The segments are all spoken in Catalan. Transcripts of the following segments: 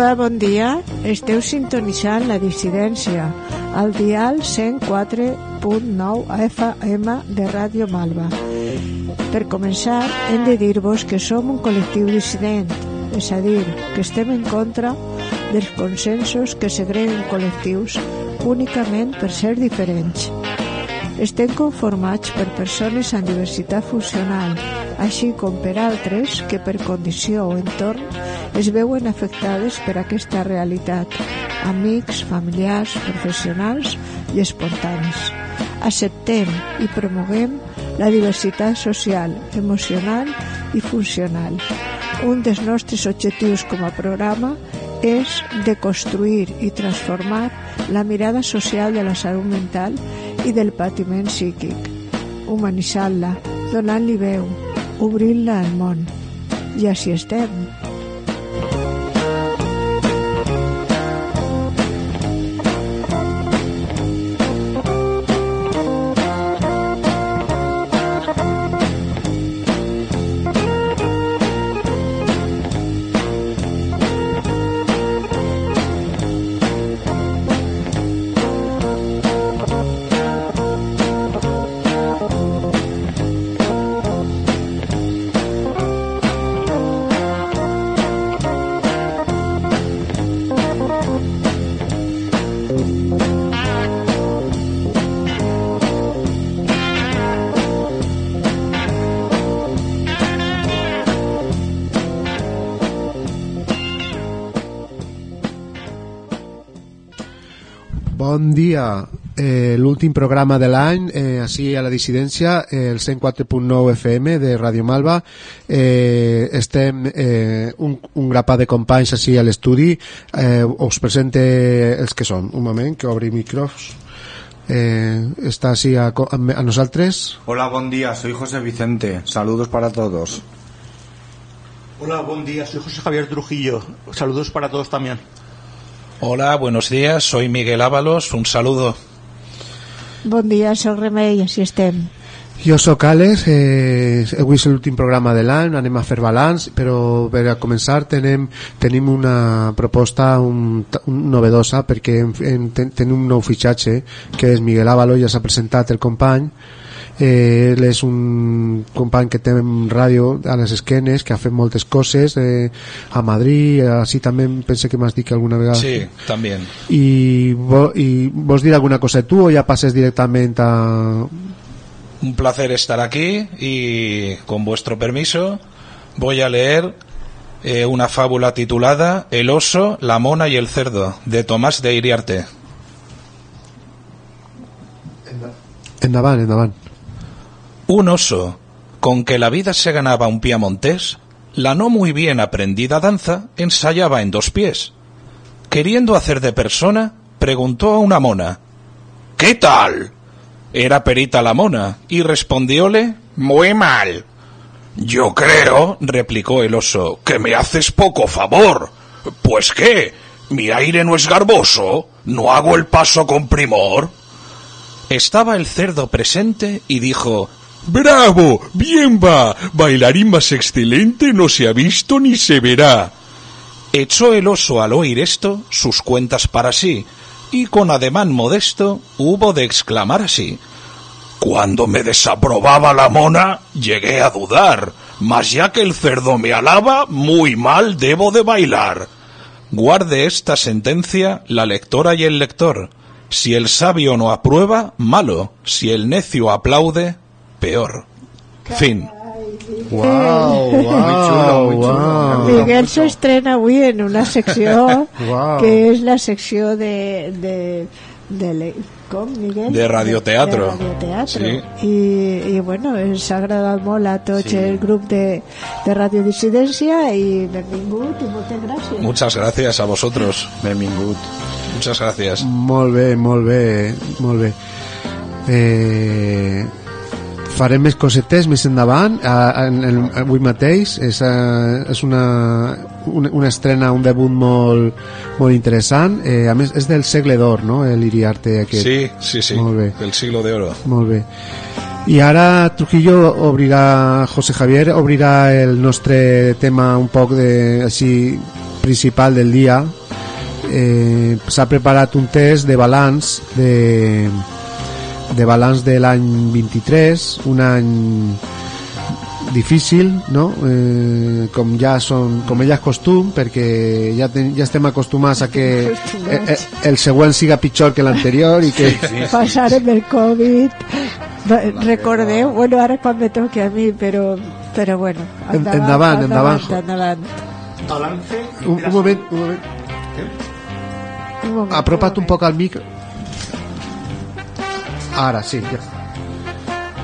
Hola, bon dia. Esteu sintonitzant la dissidència al dial 104.9 FM de Ràdio Malva. Per començar, hem de dir-vos que som un col·lectiu dissident, és a dir, que estem en contra dels consensos que segreguen col·lectius únicament per ser diferents. Estem conformats per persones amb diversitat funcional, així com per altres que per condició o entorn es veuen afectades per aquesta realitat, amics, familiars, professionals i espontanis. Acceptem i promoguem la diversitat social, emocional i funcional. Un dels nostres objectius com a programa és de construir i transformar la mirada social de la salut mental i del patiment psíquic, humanitzant-la, donant-li veu, obrint-la al món. I així estem. Bon dia, eh, l'últim programa de l'any, eh, així a la dissidència, eh, el 104.9 FM de Ràdio Malva. Eh, estem eh, un, un grapat de companys així a l'estudi. Eh, us presente els que són. Un moment, que obri micros. Eh, està així a, a, a nosaltres. Hola, buen día, soy José Vicente. Saludos para todos. Hola, buen día, soy José Javier Trujillo. Saludos para todos también. Hola, buenos días, soy Miguel Ábalos, un saludo. Bon dia, soc Remei, així estem. Jo sóc Àlex, eh, avui és l'últim programa de l'any, anem a fer balanç, però per a començar tenem, tenim una proposta un, un novedosa perquè en, en, ten, tenim un nou fitxatge que és Miguel Ávalo, ja s'ha presentat el company, eh, ell és un company que té ràdio a les esquenes, que ha fet moltes coses eh, a Madrid, així també pense que m'has dit que alguna vegada Sí, también. i, vo, i vols dir alguna cosa tu o ja passes directament a, Un placer estar aquí y, con vuestro permiso, voy a leer eh, una fábula titulada El oso, la mona y el cerdo, de Tomás de Iriarte. endavant, endavant Un oso, con que la vida se ganaba un piamontés, la no muy bien aprendida danza ensayaba en dos pies. Queriendo hacer de persona, preguntó a una mona, ¿Qué tal? Era perita la mona, y respondióle, Muy mal. Yo creo, replicó el oso, que me haces poco favor. Pues qué, mi aire no es garboso, no hago el paso con primor. Estaba el cerdo presente y dijo, ¡Bravo! ¡Bien va! Bailarín más excelente no se ha visto ni se verá. Echó el oso al oír esto sus cuentas para sí, y con ademán modesto hubo de exclamar así. Cuando me desaprobaba la mona, llegué a dudar, mas ya que el cerdo me alaba, muy mal debo de bailar. Guarde esta sentencia la lectora y el lector. Si el sabio no aprueba, malo. Si el necio aplaude, peor. Fin. Wow, Muy chulo, muy chulo. wow. Miguel s'estrena avui en una secció Uau. que és la secció de... de, de com, Miguel? De radioteatro. De radioteatro. Sí. I, I, bueno, ens ha agradat molt a tots el grup de, de Radiodissidència i benvingut i moltes gràcies. Muchas gracias a vosotros. Benvingut. Muchas gracias. Molt bé, molt bé, molt bé. Eh, farem més cosetes més endavant a, en, en, avui mateix és, eh, és una, una, una estrena, un debut molt, molt interessant eh, a més és del segle d'or no? l'Iriarte aquest Sí, sí, sí. Molt bé. Del siglo de oro. molt bé i ara Trujillo obrirà José Javier obrirà el nostre tema un poc de així principal del dia eh, s'ha preparat un test de balanç de, de balanç de l'any 23 un any difícil no? eh, com ja són com ella és costum perquè ja, ten, ja estem acostumats a que eh, eh, el següent siga pitjor que l'anterior i que Passarem el Covid. Recordeu, bueno, ara quan me toqui a mi, però, però bueno, En- endavant, endavant. endavant. Balance. un, un moment, un moment Un moment, apropa't un poc al micro ara sí.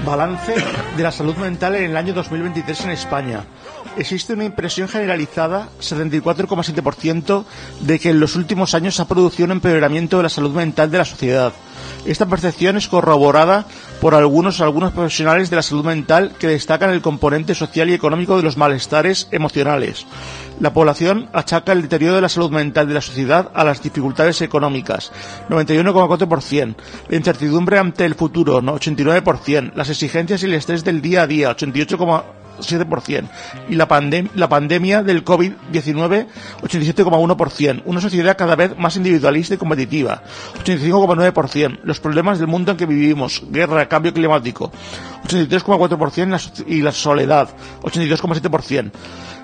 Balance de la salud mental en el año 2023 en España. Existe una impresión generalizada, 74,7%, de que en los últimos años se ha producido un empeoramiento de la salud mental de la sociedad. Esta percepción es corroborada por algunos algunos profesionales de la salud mental que destacan el componente social y económico de los malestares emocionales. La población achaca el deterioro de la salud mental de la sociedad a las dificultades económicas, 91,4%, la incertidumbre ante el futuro, ¿no? 89%, las exigencias y el estrés del día a día, 88,7%, y la, pandem- la pandemia del COVID-19, 87,1%, una sociedad cada vez más individualista y competitiva, 85,9%, los problemas del mundo en que vivimos, guerra, cambio climático, 83,4% la so- y la soledad, 82,7%.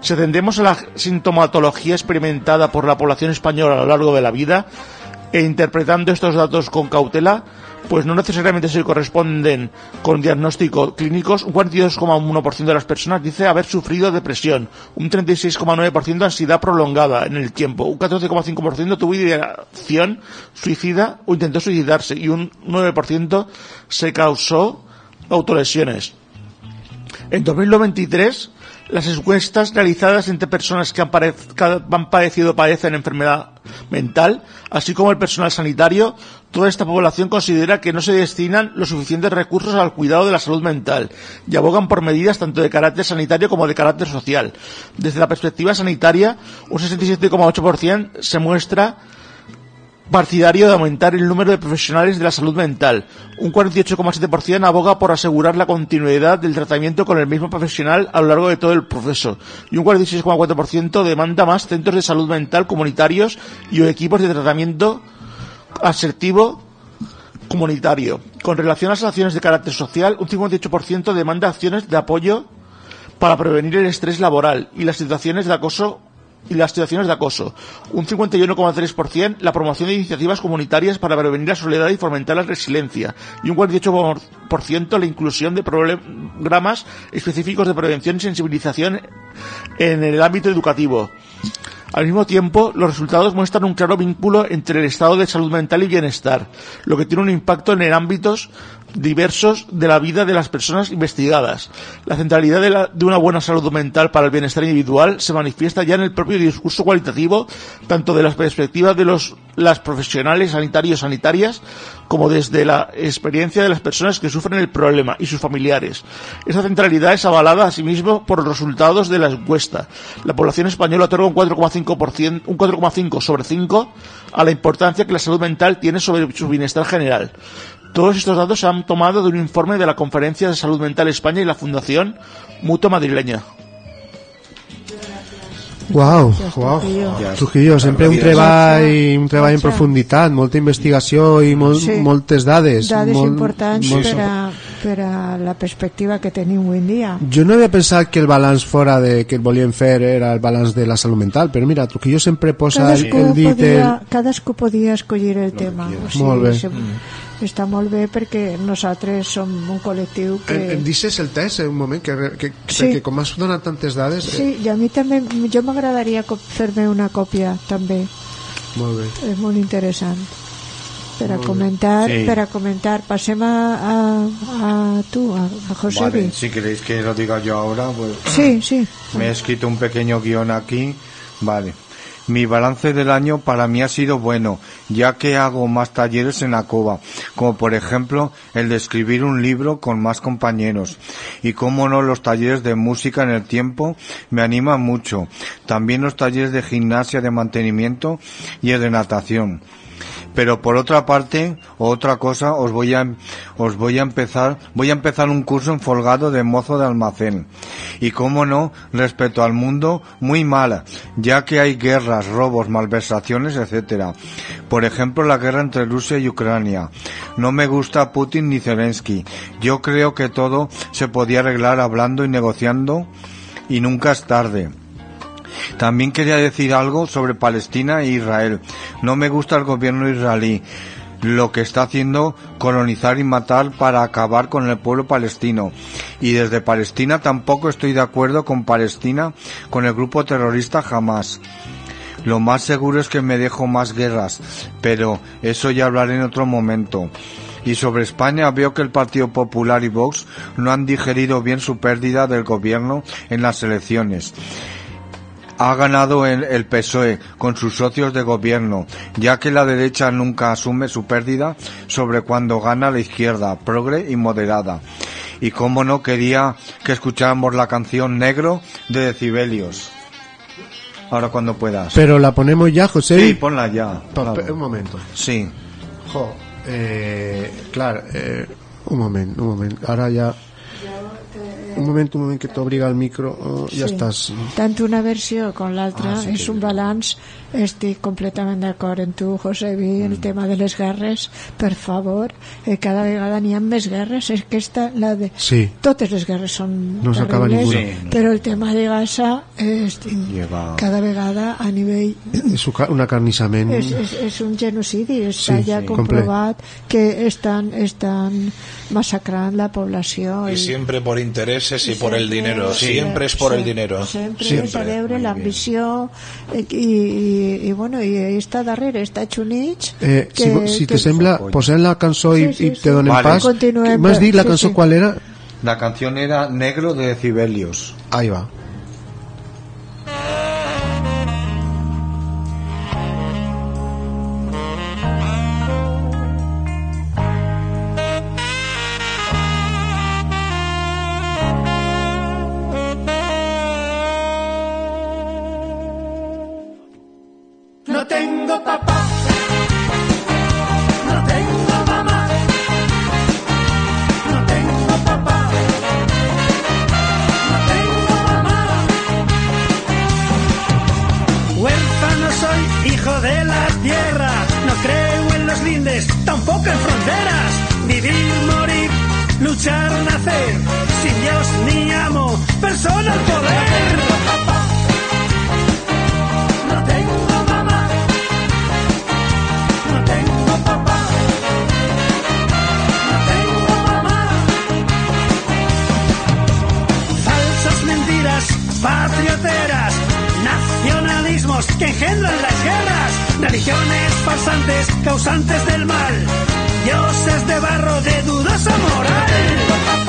Si atendemos a la sintomatología experimentada por la población española a lo largo de la vida e interpretando estos datos con cautela, pues no necesariamente se corresponden con diagnósticos clínicos. Un 42,1% de las personas dice haber sufrido depresión, un 36,9% ansiedad prolongada en el tiempo, un 14,5% tuvo ideación suicida o intentó suicidarse y un 9% se causó autolesiones. En 2023, las encuestas realizadas entre personas que han, han padecido o padecen enfermedad mental, así como el personal sanitario, toda esta población considera que no se destinan los suficientes recursos al cuidado de la salud mental y abogan por medidas tanto de carácter sanitario como de carácter social. Desde la perspectiva sanitaria, un 67,8% se muestra partidario de aumentar el número de profesionales de la salud mental. Un 48,7% aboga por asegurar la continuidad del tratamiento con el mismo profesional a lo largo de todo el proceso. Y un 46,4% demanda más centros de salud mental comunitarios y equipos de tratamiento asertivo comunitario. Con relación a las acciones de carácter social, un 58% demanda acciones de apoyo para prevenir el estrés laboral y las situaciones de acoso y las situaciones de acoso. Un 51,3% la promoción de iniciativas comunitarias para prevenir la soledad y fomentar la resiliencia. Y un 48% la inclusión de programas específicos de prevención y sensibilización en el ámbito educativo. Al mismo tiempo, los resultados muestran un claro vínculo entre el estado de salud mental y bienestar, lo que tiene un impacto en ámbitos diversos de la vida de las personas investigadas. La centralidad de, una buena salud mental para el bienestar individual se manifiesta ya en el propio discurso cualitativo, tanto de las perspectivas de los, las profesionales sanitarios sanitarias, como desde la experiencia de las personas que sufren el problema y sus familiares. Esa centralidad es avalada asimismo por los resultados de la encuesta. La población española otorga un 4,5%, un 4,5 sobre 5 a la importancia que la salud mental tiene sobre su bienestar general. Todos estos datos se han tomado de un informe de la Conferencia de Salud Mental España y la Fundación Mutua Madrileña. Gràcies, uau. Trujillo. Sempre un treball, un treball en profunditat, molta investigació i molt, Sí. moltes dades. Dades molt, importants molt- per, a, per a la perspectiva que tenim avui en dia. Jo no havia pensat que el balanç fora de que el volien fer era el balanç de la salut mental, però mira, Trujillo sempre posa el, Cadascú, el dit... podia, El... cadascú podia escollir el tema. O Molt bé. se- Està molt bé perquè nosaltres som un col·lectiu que... Em, em deixes el test eh, un moment, que, que, Sí. perquè com has donat tantes dades... eh, Sí, i a mi també, jo m'agradaria fer-me una còpia també, Molt bé. és molt interessant per a comentar, Sí. per a comentar. Passem a, a, a tu, a, a José Vale, si queréis que lo diga yo ahora, pues Sí, sí. me he escrito un pequeño guion aquí. Vale. Mi balance del año para mí ha sido bueno, ya que hago más talleres en la cova, como por ejemplo el de escribir un libro con más compañeros. Y como no, los talleres de música en el tiempo me animan mucho. También los talleres de gimnasia de mantenimiento y el de natación. Pero por otra parte, otra cosa, os voy a, os voy a empezar, voy a empezar un curso en Folgado de mozo de almacén. Y cómo no, respecto al mundo, muy mala, ya que hay guerras, robos, malversaciones, etcétera. Por ejemplo, la guerra entre Rusia y Ucrania. No me gusta Putin ni Zelensky. Yo creo que todo se podía arreglar hablando y negociando y nunca es tarde. También quería decir algo sobre Palestina e Israel. No me gusta el gobierno israelí lo que está haciendo colonizar y matar para acabar con el pueblo palestino. Y desde Palestina tampoco estoy de acuerdo con Palestina, con el grupo terrorista Hamas. Lo más seguro es que me dejo más guerras, pero eso ya hablaré en otro momento. Y sobre España veo que el Partido Popular y Vox no han digerido bien su pérdida del gobierno en las elecciones ha ganado el, PSOE con sus socios de gobierno, ya que la derecha nunca asume su pérdida sobre cuando gana la izquierda, progre y moderada. Y cómo no quería que escucháramos la canción Negro de Decibelios. Ahora cuando puedas. Pero la ponemos ya, José. Sí, ponla ya. Pa- Un momento. Sí. Jo, eh, claro, eh, un momento, un momento. Ahora ya. Un momento, un momento que t'obriga el micro. Oh, ja Sí. estàs. Tant una versió com l'altra Ah, sí és un balanç. Estic completament d'acord amb tu, José Vi, Mm. el tema de les guerres. Per favor, eh, cada vegada n'hi ha més guerres. És que esta, la de... Sí. Totes les guerres són No s'acaba terribles, ninguna. però el tema de Gaza és Lleva- cada vegada a nivell És un ca- un acarnissament. és, és, és un genocidi, està Sí, ja sí, comprovat que estan, estan massacrant la població Y siempre por intereses y por el dinero. Sí, Siempre es por el sí, dinero. Sempre, Siempre. és a veure l'ambició eh, i, i, i, bueno, i està darrere, està Chunich Eh, si, vo- si te sembla, posem la cançó i, Sí, sí, i sí. te donem Vale. pas. Continuem, M'has dit la sí, cançó sí. qual era? La canción era Negro de Decibelios. Ahí va. Fronteras. Vivir, morir, luchar, nacer. Sin Dios ni amo, persona al poder. No tengo papá. No tengo mamá. No tengo papá. No tengo mamá. Falsas mentiras, patrioteras, nacionalismos que engendran las guerras, religiones farsantes, causantes del mal, dioses de barro de dudosa moral.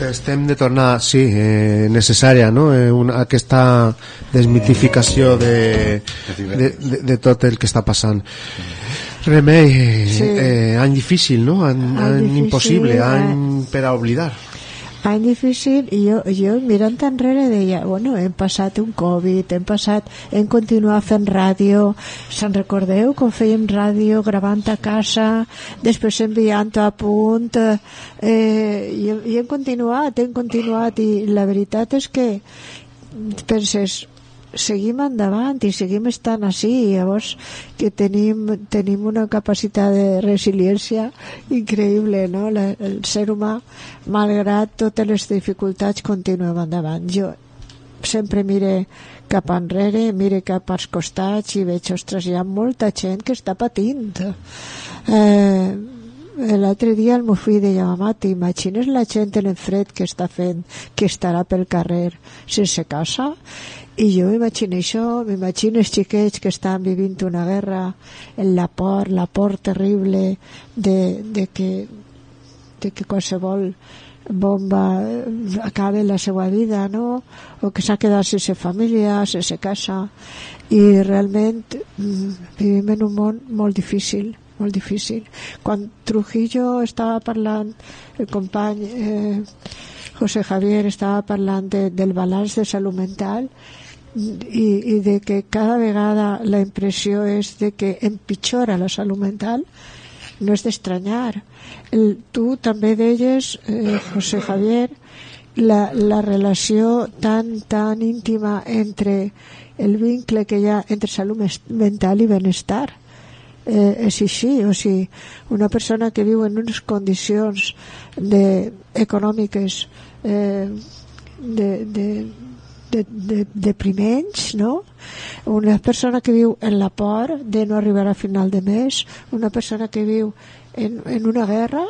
Estem de tornada, sí, eh, necessària, no? Eh, una, aquesta desmitificació de, de, de, de tot el que està passant. Remei, eh, Sí. eh, any difícil, no? Any, Any any difícil, impossible, eh. any per a oblidar. Any difícil i jo, jo mirant enrere deia bueno, hem passat un Covid hem passat, hem continuat fent ràdio. Se'n recordeu com fèiem ràdio gravant a casa després enviant a punt eh, i, i hem continuat hem continuat i la veritat és que penses seguim endavant i seguim estant així. I llavors que tenim, tenim una capacitat de resiliència increïble no? La, el ser humà malgrat totes les dificultats continuem endavant. Jo sempre mire cap enrere mire cap als costats i veig ostres, hi ha molta gent que està patint. Eh, l'altre dia el meu fill deia mamà, t'imagines la gent en el fred que està fent que estarà pel carrer sense casa i jo m'imagino això, m'imagino els xiquets que estan vivint una guerra, en la por, la por terrible de, de, que, de que qualsevol bomba acabe la seva vida, no? O que s'ha quedat sense família, sense casa. I realment mm, vivim en un món molt difícil, molt difícil. Quan Trujillo estava parlant, el company eh, José Javier estava parlant de, del balanç de salut mental, i, i de que cada vegada la impressió és de que empitjora la salut mental no és d'estranyar tu també deies eh, José Javier la, la relació tan tan íntima entre el vincle que hi ha entre salut mental i benestar eh, és així, o sigui, una persona que viu en unes condicions de, econòmiques eh, de, de, de, de, depriments, no? Una persona que viu en la por de no arribar a final de mes, una persona que viu en, en una guerra,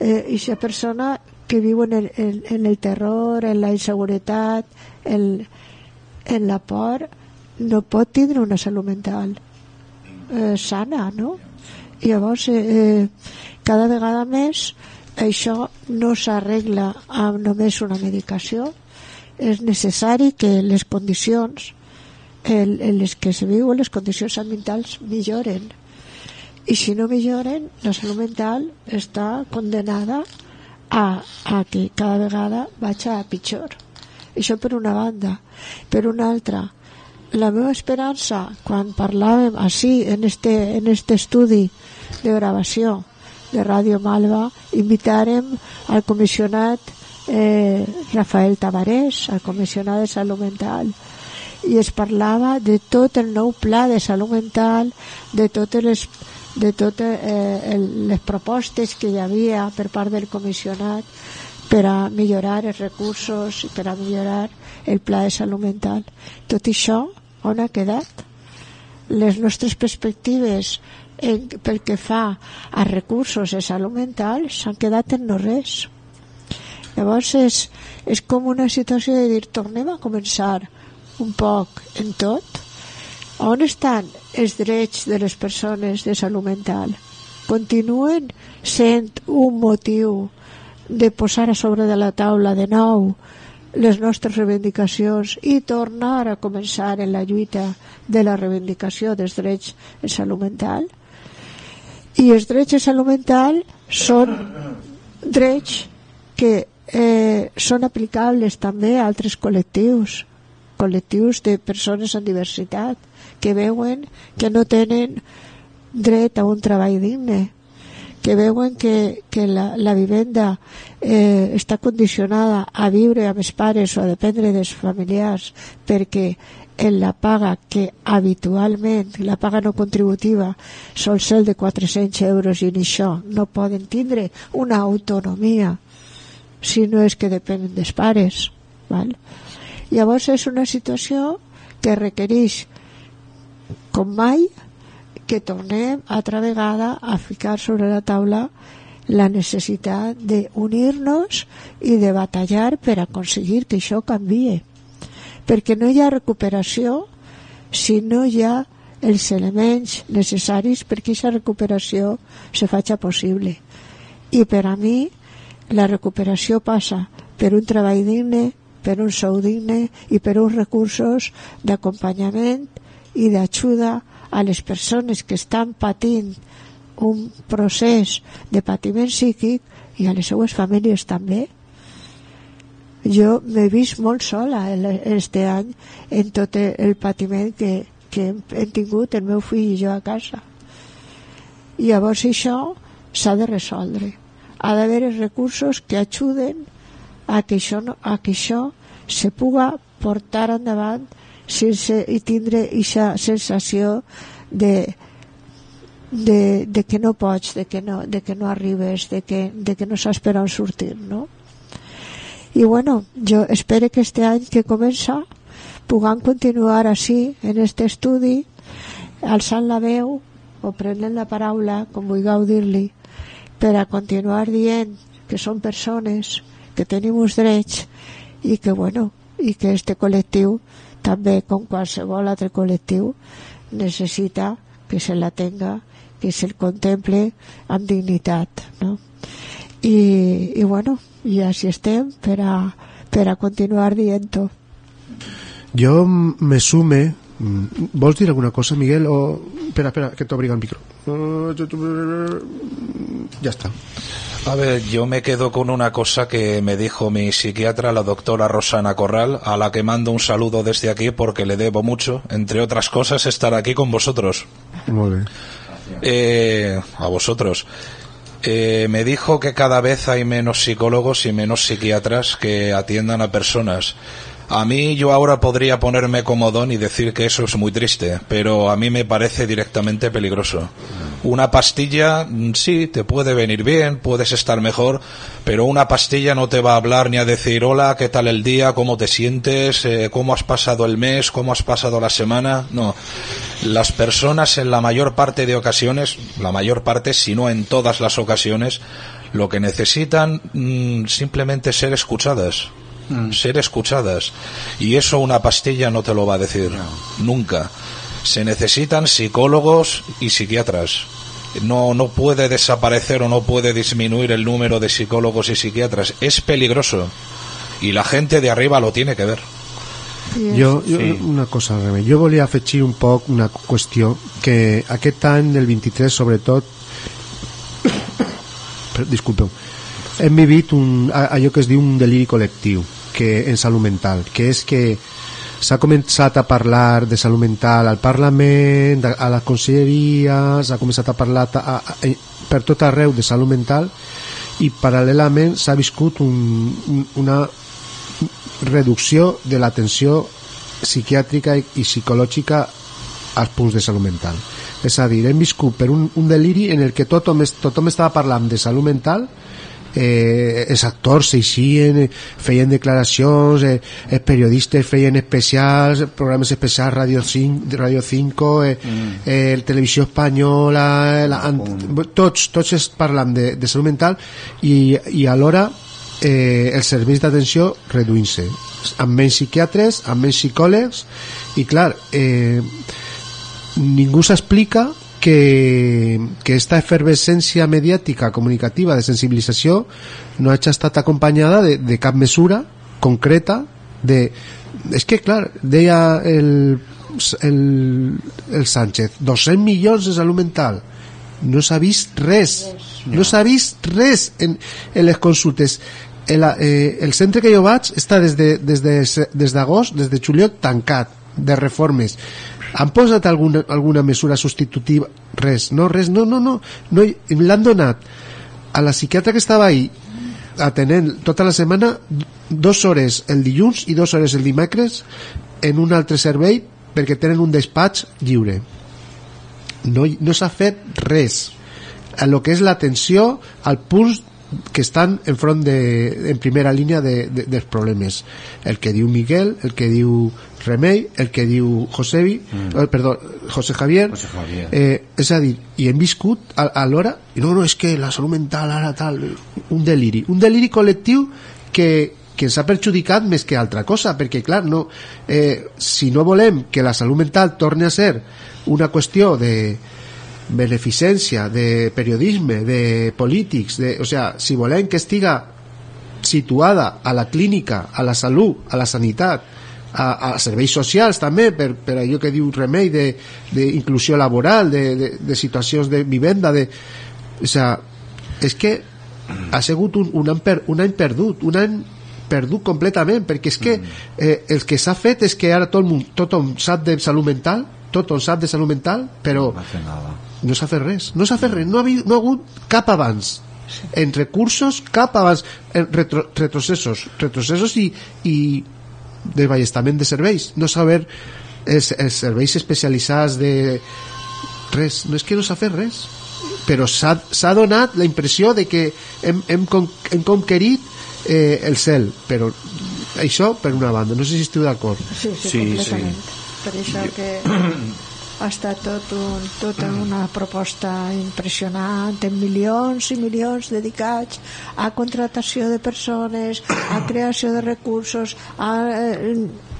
eh, i aquesta persona que viu en el, en, en el terror, en la inseguretat, en, en la por, no pot tindre una salut mental eh, sana, no? Llavors, eh, cada vegada més, això no s'arregla amb només una medicació, és necessari que les condicions en, en les que se viuen les condicions ambientals milloren. I si no milloren la salut mental està condenada a, a que cada vegada vaig a pitjor. Això per una banda. Per una altra la meva esperança quan parlàvem així en este, en este estudi de gravació de Ràdio Malva invitarem al comissionat eh, Rafael Tabarés, el comissionat de salut mental, i es parlava de tot el nou pla de salut mental, de totes les de totes eh, les propostes que hi havia per part del comissionat per a millorar els recursos i per a millorar el pla de salut mental. Tot això on ha quedat? Les nostres perspectives en, pel que fa a recursos de salut mental s'han quedat en no res. Llavors és, és com una situació de dir tornem a començar un poc en tot. On estan els drets de les persones de salut mental? Continuen sent un motiu de posar a sobre de la taula de nou les nostres reivindicacions i tornar a començar en la lluita de la reivindicació dels drets en salut mental? I els drets en salut mental són drets que eh, són aplicables també a altres col·lectius col·lectius de persones amb diversitat que veuen que no tenen dret a un treball digne que veuen que, que la, la vivenda eh, està condicionada a viure amb els pares o a dependre dels familiars perquè en la paga que habitualment, la paga no contributiva, sol ser de 400 euros i ni això, no poden tindre una autonomia si no és que depenen dels pares. Val? Llavors és una situació que requereix, com mai, que tornem altra vegada a ficar sobre la taula la necessitat d'unir-nos i de batallar per aconseguir que això canvie. Perquè no hi ha recuperació si no hi ha els elements necessaris perquè aquesta recuperació se faci possible. I per a mi la recuperació passa per un treball digne, per un sou digne i per uns recursos d'acompanyament i d'ajuda a les persones que estan patint un procés de patiment psíquic i a les seues famílies també. Jo m'he vist molt sola este any en tot el patiment que, que hem tingut el meu fill i jo a casa. I llavors això s'ha de resoldre. Ha d'haver recursos que ajuden a que això, a que això se puga portar endavant sense i tindre aquesta sensació de, de, de que no pots, de que no, de que no arribes, de que, de que no saps per on sortir, no? I bueno, jo espero que este any que comença puguem continuar així en aquest estudi, alçant la veu o prenent la paraula, com vulgueu dir-li, per a continuar dient que són persones, que tenim uns drets i que, bueno, i que este col·lectiu també com qualsevol altre col·lectiu necessita que se la tenga que se'l contemple amb dignitat no? I, i bueno i així estem per a, per a continuar dient-ho jo me sume vols dir alguna cosa Miguel o espera, espera, que t'obriga el micro ya está A ver, yo me quedo con una cosa que me dijo mi psiquiatra, la doctora Rosana Corral, a la que mando un saludo desde aquí porque le debo mucho, entre otras cosas, estar aquí con vosotros. Muy bien. Eh, a vosotros. Eh, me dijo que cada vez hay menos psicólogos y menos psiquiatras que atiendan a personas. A mí yo ahora podría ponerme comodón y decir que eso es muy triste, pero a mí me parece directamente peligroso. Una pastilla, mm, sí, te puede venir bien, puedes estar mejor, pero una pastilla no te va a hablar ni a decir hola, qué tal el día, cómo te sientes, eh, cómo has pasado el mes, cómo has pasado la semana. No. Las personas en la mayor parte de ocasiones, la mayor parte, si no en todas las ocasiones, lo que necesitan mm, simplemente ser escuchadas. Ser escuchadas. Y eso una pastilla no te lo va a decir. Nunca. Se necesitan psicólogos y psiquiatras. No, no puede desaparecer o no puede disminuir el número de psicólogos y psiquiatras. Es peligroso. Y la gente de arriba lo tiene que ver. Jo, jo una cosa, Remei. Jo volia afegir un poc una qüestió que aquest any del 23, sobretot, per- disculpeu, hem vivit un, allò que es diu un deliri col·lectiu que, en salut mental, que és que s'ha començat a parlar de salut mental al Parlament, a, la Conselleria, s'ha començat a parlar a, a, a, per tot arreu de salut mental i paral·lelament s'ha viscut un, un, una reducció de l'atenció psiquiàtrica i, i psicològica als punts de salut mental. És a dir, hem viscut per un, un deliri en el que tothom, tothom estava parlant de salut mental eh, els actors s'eixien, eh, feien declaracions, eh, els periodistes feien especials, programes especials Radio 5, Radio 5 eh, eh, el Televisió Espanyola, eh, la, ant- tots, tots es parlen de, de salut mental i, i alhora eh, els serveis d'atenció reduint-se. Amb menys psiquiatres, amb menys psicòlegs i clar eh, ningú s'explica que, que esta efervescència mediàtica comunicativa de sensibilització no hagi estat acompanyada de, de cap mesura concreta de... És que, clar, deia el, el, el Sánchez, 200 milions de salut mental. No s'ha vist res. No s'ha vist res en, en les consultes. El, eh, el centre que jo vaig està des de- des de des d'agost, des de juliol, tancat de reformes. Han posat alguna, alguna mesura substitutiva? Res, no, res, no, no, no. no L'han donat a la psiquiatra que estava ahí atenent tota la setmana dues hores el dilluns i dues hores el dimecres en un altre servei perquè tenen un despatx lliure no, no s'ha fet res a lo que és l'atenció al punt que estan enfront de, en primera línia de, de, dels problemes el que diu Miguel, el que diu Remei, el que diu Josevi mm. perdó, José Javier, José Javier. Eh, és a dir, i hem viscut a, a l'hora, no, no, és que la salut mental ara tal, un deliri un deliri col·lectiu que, que ens ha perjudicat més que altra cosa perquè clar, no, eh, si no volem que la salut mental torni a ser una qüestió de beneficència, de periodisme, de polítics, de, o sea, si volem que estiga situada a la clínica, a la salut, a la sanitat, a, a serveis socials també, per, per allò que diu Remei d'inclusió laboral, de, de, de situacions de vivenda, de, o sea, és que ha sigut un, un, any, per, un any perdut, un any perdut completament, perquè és que eh, el que s'ha fet és que ara tot el món, tothom sap de salut mental, tothom sap de salut mental, però No. No s'ha fet res, no s'ha fet res, no ha, hagut, no ha hagut cap abans en recursos, cap abans en retro, retrocessos, retrocessos i, i desballestament de serveis, no saber els, els serveis especialitzats de res, no és que no s'ha fet res però s'ha donat la impressió de que hem, hem, con, hem conquerit eh, el cel, però això per una banda, no sé si estiu d'acord. Sí, sí, Sí, completament. Per això que ha estat tot un, tota una proposta impressionant, amb milions i milions dedicats a contratació de persones, a creació de recursos, a, eh,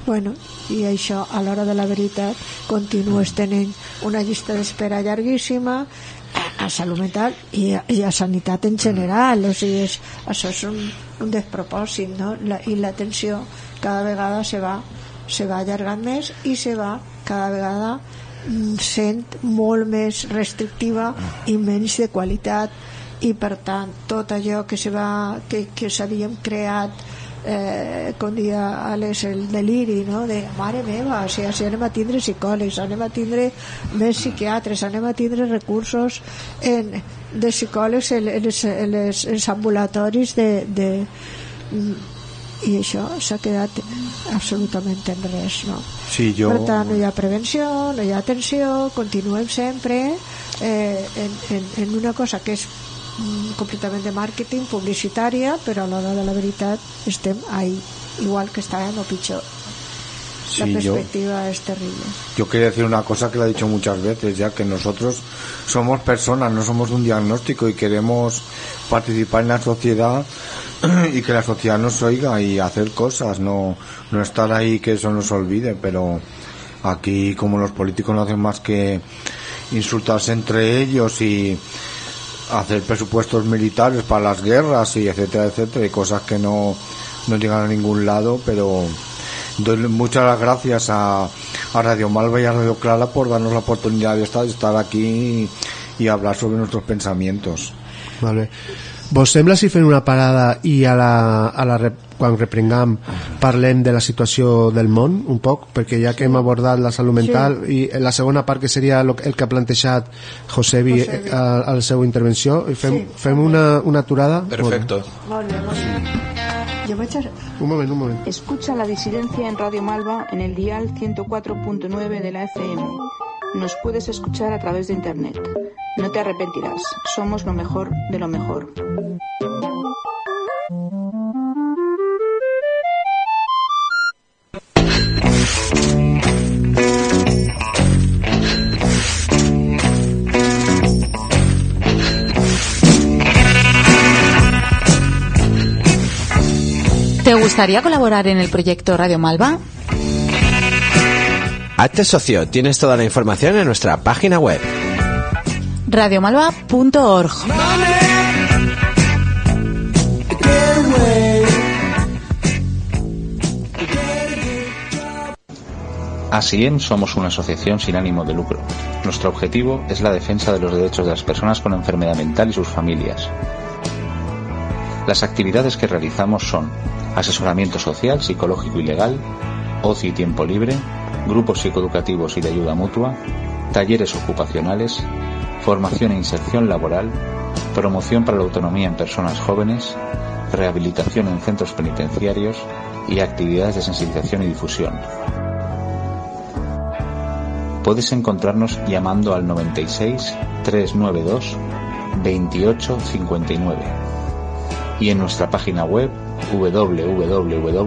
bueno, i això a l'hora de la veritat continues tenint una llista d'espera llarguíssima a, salut mental i a, i a sanitat en general o sigui, és, això és un, un despropòsit no? la, i l'atenció cada vegada se va, se va allargant més i se va cada vegada sent molt més restrictiva i menys de qualitat i per tant tot allò que se va que, que s'havíem creat eh, com dia Alex el deliri no? de mare meva, o sigui, si anem a tindre psicòlegs, anem a tindre més psiquiatres, anem a tindre recursos en, de psicòlegs en, en, les, en, les, en els ambulatoris de, de, mm, i això s'ha quedat absolutament en res no? Sí, jo... per tant no hi ha prevenció, no hi ha atenció continuem sempre eh, en, en, en una cosa que és mm, completament de màrqueting publicitària però a l'hora de la veritat estem ahí igual que estàvem o pitjor la Sí, yo, perspectiva es terrible. yo quería decir una cosa que la he dicho muchas veces, ya que nosotros somos personas, no somos un diagnóstico y queremos participar en la sociedad y que la sociedad nos oiga y hacer cosas, no, no estar ahí que eso nos olvide, pero aquí como los políticos no hacen más que insultarse entre ellos y hacer presupuestos militares para las guerras y etcétera, etcétera, y cosas que no, no llegan a ningún lado, pero doy muchas las gracias a, a Radio Malva y a Radio Clara por darnos la oportunidad de estar, de estar aquí y, y hablar sobre nuestros pensamientos. Vale. Vos sembla si fem una parada i a la, a la rep, quan reprengam parlem de la situació del món un poc, perquè ja que hem abordat la salut mental i la segona part que seria lo, el que ha plantejat Josebi Josebi. a, a la seva intervenció i fem, Sí. fem una, una aturada Perfecto. molt bé, molt un moment, un moment Escucha la disidencia en Radio Malva en el dial 104.9 de la FM. Nos puedes escuchar a través de internet. No te arrepentirás. Somos lo mejor de lo mejor. Gustaría colaborar en el proyecto Radio Malva? Hazte socio, tienes toda la información en nuestra página web. radiomalva.org ASIEN somos una asociación sin ánimo de lucro. Nuestro objetivo es la defensa de los derechos de las personas con enfermedad mental y sus familias. Las actividades que realizamos son asesoramiento social, psicológico y legal, ocio y tiempo libre, grupos psicoeducativos y de ayuda mutua, talleres ocupacionales, formación e inserción laboral, promoción para la autonomía en personas jóvenes, rehabilitación en centros penitenciarios y actividades de sensibilización y difusión. Puedes encontrarnos llamando al 96 392 28 59 y en nuestra página web www.asien.org.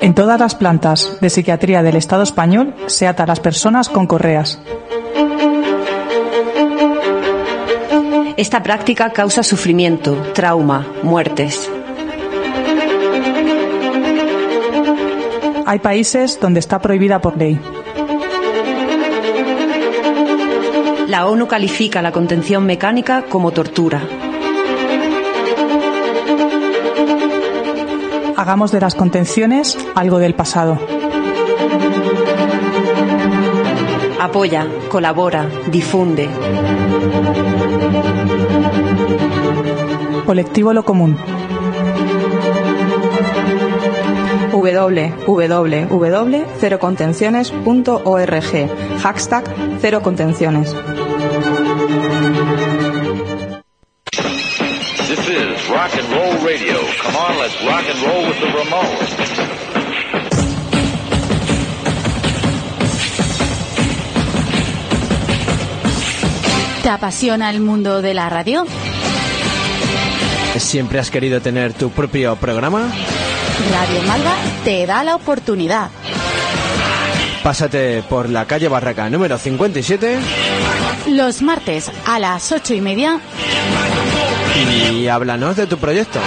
En todas las plantas de psiquiatría del Estado español se ata a las personas con correas. Esta práctica causa sufrimiento, trauma, muertes. Hay países donde está prohibida por ley. La ONU califica la contención mecánica como tortura. Hagamos de las contenciones algo del pasado. Apoya, colabora, difunde. Colectivo Lo Común. www.cerocontenciones.org. Hashtag Cero Contenciones. This is rock and roll radio. Come on, let's rock and roll with the Ramones. ¿Te apasiona el mundo de la radio? ¿Siempre has querido tener tu propio programa? Radio Malva te da la oportunidad. Pásate por la calle Barraca número 57 Los martes a las ocho y media, y háblanos de tu proyecto.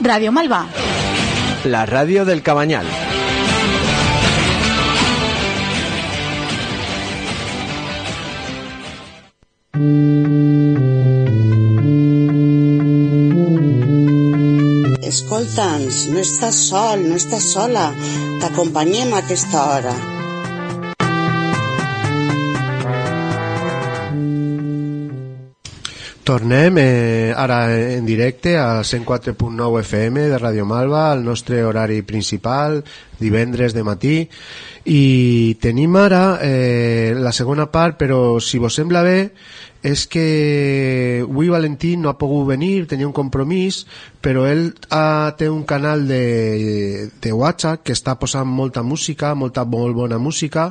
Radio Malva. La radio del Cabañal. Escolta'ns, no estàs sol, no estàs sola. T'acompanyem a aquesta hora. Tornem eh, ara en directe al 104.9 FM de Radio Malva, al nostre horari principal, divendres de matí, i tenim ara eh, la segona part, però si vos sembla bé, és que avui Valentí no ha pogut venir, tenia un compromís, però ell ha, té un canal de, de WhatsApp que està posant molta música, molta molt bona música,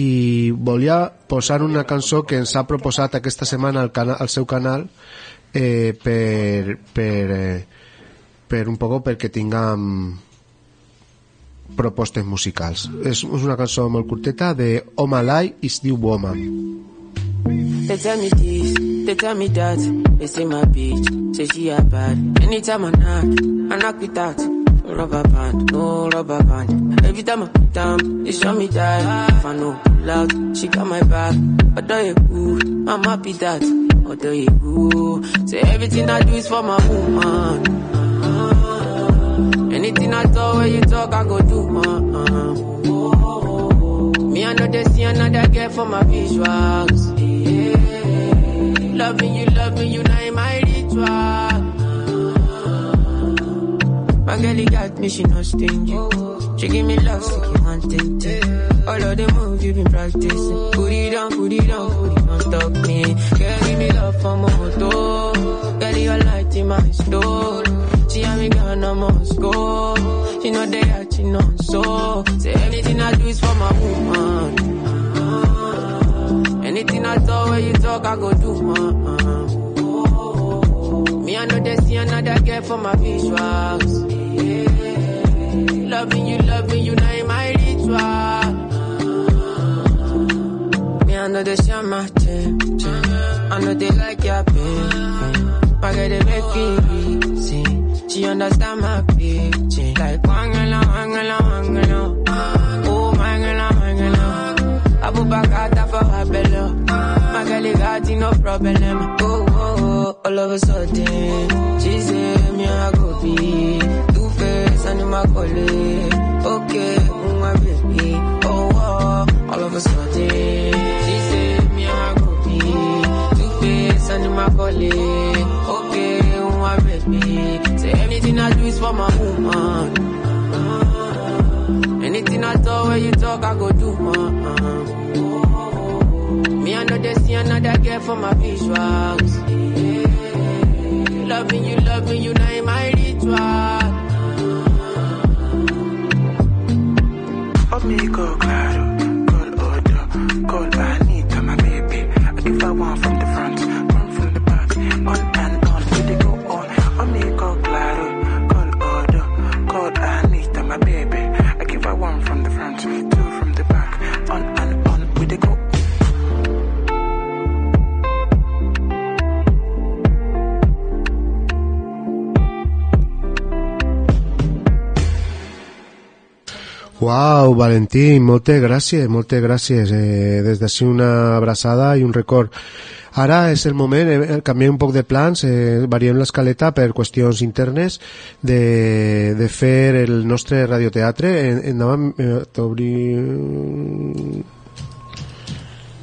i volia posar una cançó que ens ha proposat aquesta setmana al, cana, al seu canal eh, per, per, eh, per un poco perquè tinguem propostes musicals. És, una cançó molt curteta de Home Lai i es diu Woman. They tell me this, they tell me that. They say my bitch, say she a bad. Anytime I knock, I knock it out. Rubber band, no rubber band. Every time I put down, they show me that. If I know loud, she got my back. Although you ooh, I'm happy that. Although you ooh, say everything I do is for my woman. Anything I talk, when you talk, I go do. Uh, uh. Me, I know they see another girl for my visuals. Loving you, loving you, now in my ritual. My girl, got me, she not stingy. She give me love, so you want it. All of the moves you been practicing. Put it down, put it down, put it on, stop me. Girl, give me love for moto. Girl, you're light in my store. She and me gonna must go. She know they acting on so. Say anything I do is for my woman. Anything I talk, when you talk, I go do. Uh, uh. Me, I know they see another girl for my visuals. Loving you, loving you, now in my ritual. Me, I know they share my chip, I know they like your. My girl, they make me reason. She understand my pitching. Like, wangala, wangala, wangala. Oh, out for her belly. My girl, got no problem. Oh, oh, oh, all of a sudden, she say, me, I go be. Two face and my colleague. Okay, my baby. Oh, oh, all of a sudden, she say, me, I go be. Two face and my colleague. Okay, my baby. Say anything I do is for my woman. Anything I talk, when you talk, I go do, uh, another girl for my visuals. Yeah. Love you loving you know my ritual. Oh, me go glad. Uau, Valentín, moltes gràcies, moltes gràcies. Eh, des d'ací una abraçada i un record. Ara és el moment, eh, canviem un poc de plans, eh, variem l'escaleta per qüestions internes de, de fer el nostre radioteatre. En, endavant, eh, t'obri...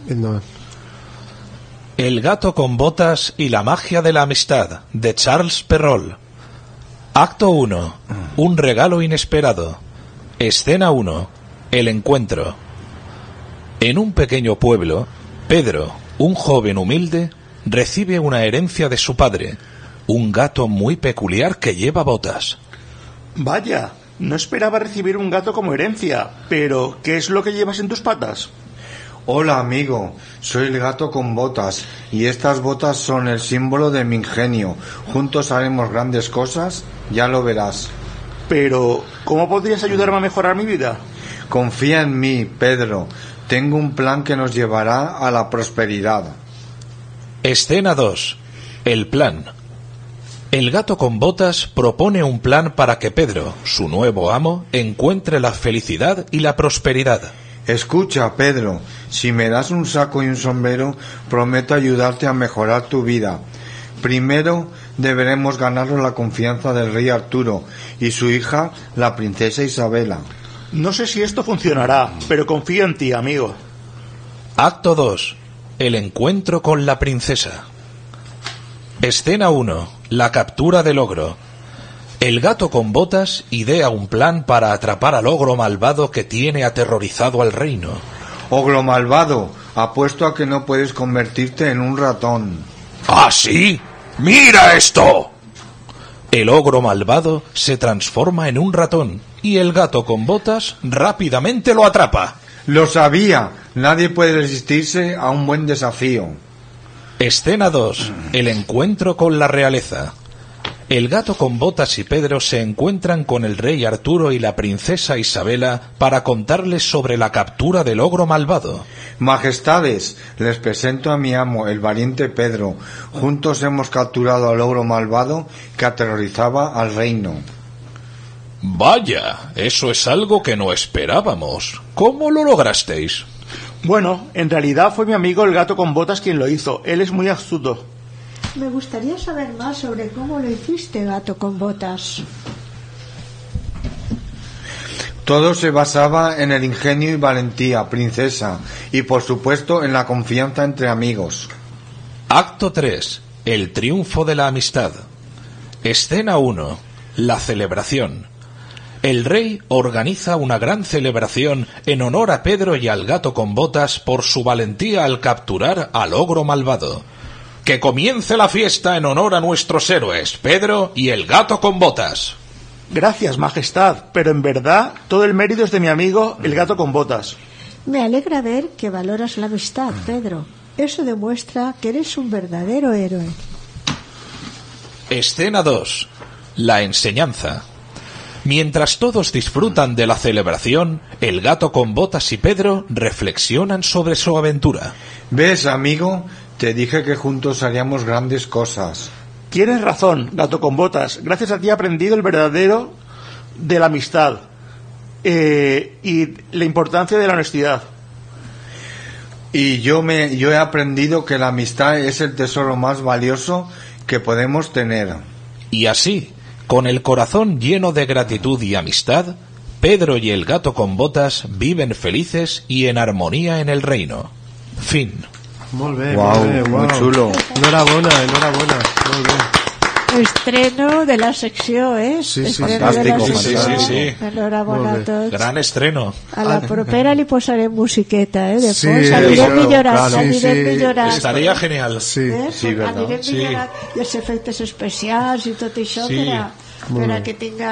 Endavant. El gato con botas y la magia de la amistad, de Charles Perrault. Acto 1. Un regalo inesperado. Escena 1. El encuentro. En un pequeño pueblo, Pedro, un joven humilde, recibe una herencia de su padre, un gato muy peculiar que lleva botas. Vaya, no esperaba recibir un gato como herencia, pero ¿qué es lo que llevas en tus patas? Hola amigo, soy el gato con botas y estas botas son el símbolo de mi ingenio. Juntos haremos grandes cosas, ya lo verás. Pero, ¿cómo podrías ayudarme a mejorar mi vida? Confía en mí, Pedro. Tengo un plan que nos llevará a la prosperidad. Escena 2. El plan. El gato con botas propone un plan para que Pedro, su nuevo amo, encuentre la felicidad y la prosperidad. Escucha, Pedro, si me das un saco y un sombrero, prometo ayudarte a mejorar tu vida. Primero deberemos ganarnos la confianza del rey Arturo y su hija, la princesa Isabela. No sé si esto funcionará, pero confío en ti, amigo. Acto 2. El encuentro con la princesa. Escena 1. La captura del ogro. El gato con botas idea un plan para atrapar al ogro malvado que tiene aterrorizado al reino. Ogro malvado, apuesto a que no puedes convertirte en un ratón. ¿Ah, sí? ¡Mira esto! El ogro malvado se transforma en un ratón y el gato con botas rápidamente lo atrapa. Lo sabía. Nadie puede resistirse a un buen desafío. Escena 2. El encuentro con la realeza. El gato con botas y Pedro se encuentran con el rey Arturo y la princesa Isabela para contarles sobre la captura del ogro malvado. Majestades, les presento a mi amo, el valiente Pedro. Juntos hemos capturado al ogro malvado que aterrorizaba al reino. Vaya, eso es algo que no esperábamos. ¿Cómo lo lograsteis? Bueno, en realidad fue mi amigo el gato con botas quien lo hizo. Él es muy astuto. Me gustaría saber más sobre cómo lo hiciste, gato con botas. Todo se basaba en el ingenio y valentía, princesa, y por supuesto en la confianza entre amigos. Acto 3. El triunfo de la amistad. Escena 1. La celebración. El rey organiza una gran celebración en honor a Pedro y al gato con botas por su valentía al capturar al ogro malvado. Que comience la fiesta en honor a nuestros héroes, Pedro y el gato con botas. Gracias, Majestad, pero en verdad todo el mérito es de mi amigo el gato con botas. Me alegra ver que valoras la amistad, Pedro. Eso demuestra que eres un verdadero héroe. Escena 2. La enseñanza. Mientras todos disfrutan de la celebración, el gato con botas y Pedro reflexionan sobre su aventura. ¿Ves, amigo? Te dije que juntos haríamos grandes cosas. Tienes razón, gato con botas. Gracias a ti he aprendido el verdadero de la amistad eh, y la importancia de la honestidad. Y yo me, yo he aprendido que la amistad es el tesoro más valioso que podemos tener. Y así, con el corazón lleno de gratitud y amistad, Pedro y el gato con botas viven felices y en armonía en el reino. Fin. Molt bé, Guau, molt bé, molt guau. xulo. Enhorabona, enhorabona. Molt bé. Estreno de la secció, eh? Sí, sí, Estreno de la fantàstic, secció. sí, sí, sí. Enhorabona a tots. Gran estreno. A la propera li posarem musiqueta, eh? Després Sí, anirem claro, millorant, claro. anirem Sí, sí. millorant. Genial. Sí. Eh? Sí, verdad. Anirem Sí. millorant i els efectes especials i tot això Sí. per, a, per a que tinga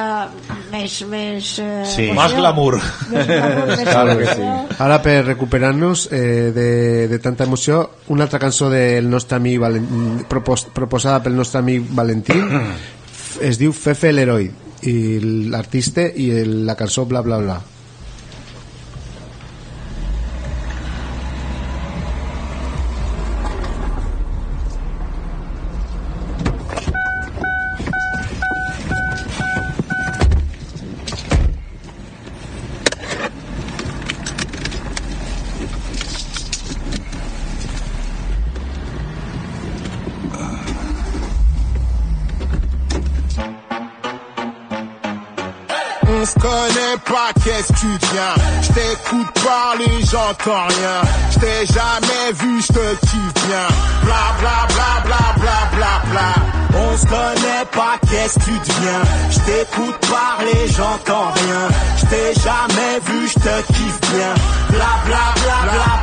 més... més eh, Sí. emoció. Más glamour. Més glamour, més Claro que emoció. Ara, per recuperar-nos eh, de, de tanta emoció, una altra cançó del nostre amic propos, proposada pel nostre amic Valentí es diu Fefe l'heroi i l'artista i el, la cançó bla bla bla j'entends rien. Je t'ai jamais vu, je te kiffe bien. Bla bla bla bla bla bla bla. On se connaît pas, qu'est-ce que tu deviens? Je t'écoute parler, j'entends rien. Je t'ai jamais vu, je te kiffe bien. Bla bla bla bla bla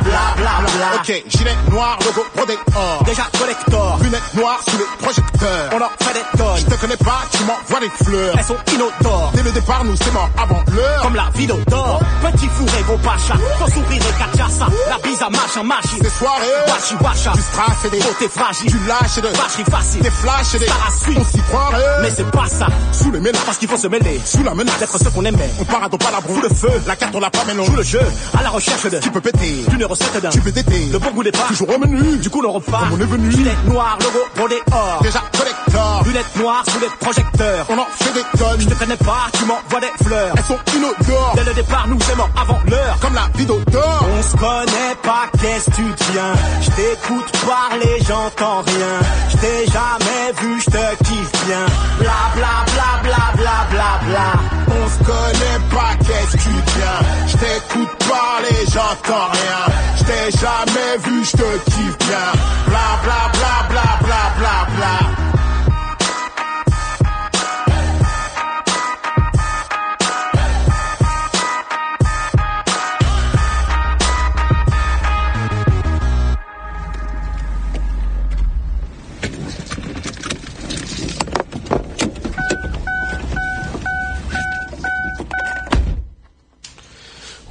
Ok, gilet noir, logo protector. Déjà collector. Lunettes noires sous les projecteurs. On en fait des tonnes. Je te connais pas, tu m'envoies des fleurs. Elles sont inodores. Dès le départ, nous c'est mort avant l'heure. Comme la vie d'or. Petit fourré, vos pacha. Ton sourire est cachaça. La bise à machin, machine. Ces soirées. Washi washa. Du strass et des beautés fragiles. Du lâche et de. Vacherie facile. Des flashs et des. Sarassuie. On s'y croirait. Mais c'est pas ça. Sous les ménages. Parce qu'il faut se mêler. Sous la menace. D'être ce qu'on aimait. On part à dos pas la Sous le feu. La carte on l'a pas mais non. Joue le jeu. À la recherche de. Qui peut péter. D'une recette d'un. Tu peux d'été. Le bon goût des pas. Toujours au menu. Du coup, le repas. Comme on est venu. Gilet noir, logo, brodé or. Déjà collector. Lunettes noires sous les projecteurs. On en fait des tonnes. Je te connais pas, tu m'envoies des fleurs. Elles sont inodores. Dès le départ, nous aimons avant l'heure. Comme la vie d'odeur. On se connaît pas, qu'est-ce que tu deviens Je t'écoute parler, j'entends rien. Je t'ai jamais vu, je te kiffe bien. Bla bla bla bla bla bla bla. On se connaît pas, qu'est-ce que tu deviens Je t'écoute parler, j'entends rien. Je t'ai jamais vu, je te kiffe bien. Bla bla bla bla bla bla bla.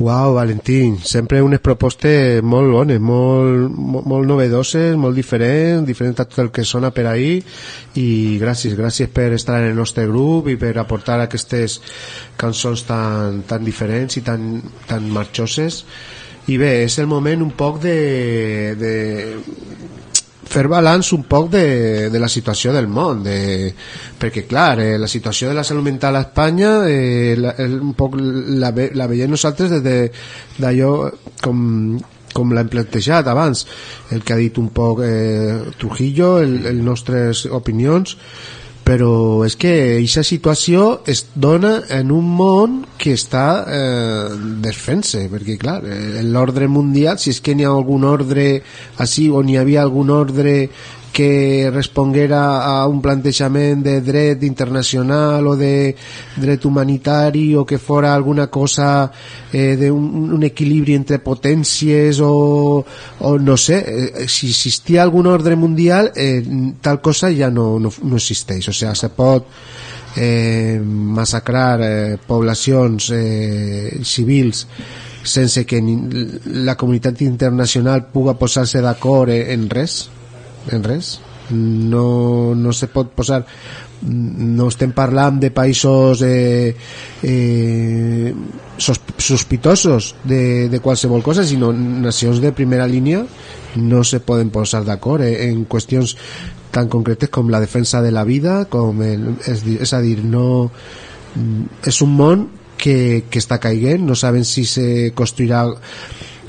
Uau, Valentín, sempre unes propostes molt bones, molt, molt, molt novedoses, molt diferents, diferents a tot el que sona per ahí. I gràcies, gràcies per estar en el nostre grup i per aportar aquestes cançons tan, tan diferents i tan, tan marxoses. I bé, és el moment un poc de, de fer balanç un poc de, de la situació del món de, perquè clar, eh, la situació de la salut mental a Espanya eh, la, un poc la, ve- la veiem nosaltres des de d'allò com, com l'hem plantejat abans el que ha dit un poc eh, Trujillo el, el nostres opinions però és que aquesta situació es dona en un món que està eh, desfent-se perquè clar, eh, l'ordre mundial si és que n'hi ha algun ordre així o n'hi havia algun ordre que responguera a un plantejament de dret internacional o de dret humanitari o que fora alguna cosa eh, de un, equilibri entre potències o, o no sé, eh, si existia algun ordre mundial eh, tal cosa ja no, no, no existeix. O sea, se pot eh, massacrar eh, poblacions eh, civils sense que la comunitat internacional puga posar-se d'acord eh, en res en res? No, no se pot posar no estem parlant de països eh, eh, sos, sospitosos de, de qualsevol cosa sinó nacions de primera línia no se poden posar d'acord eh, en qüestions tan concretes com la defensa de la vida com el, és, és a dir no, és un món que, que està caiguent no saben si se construirà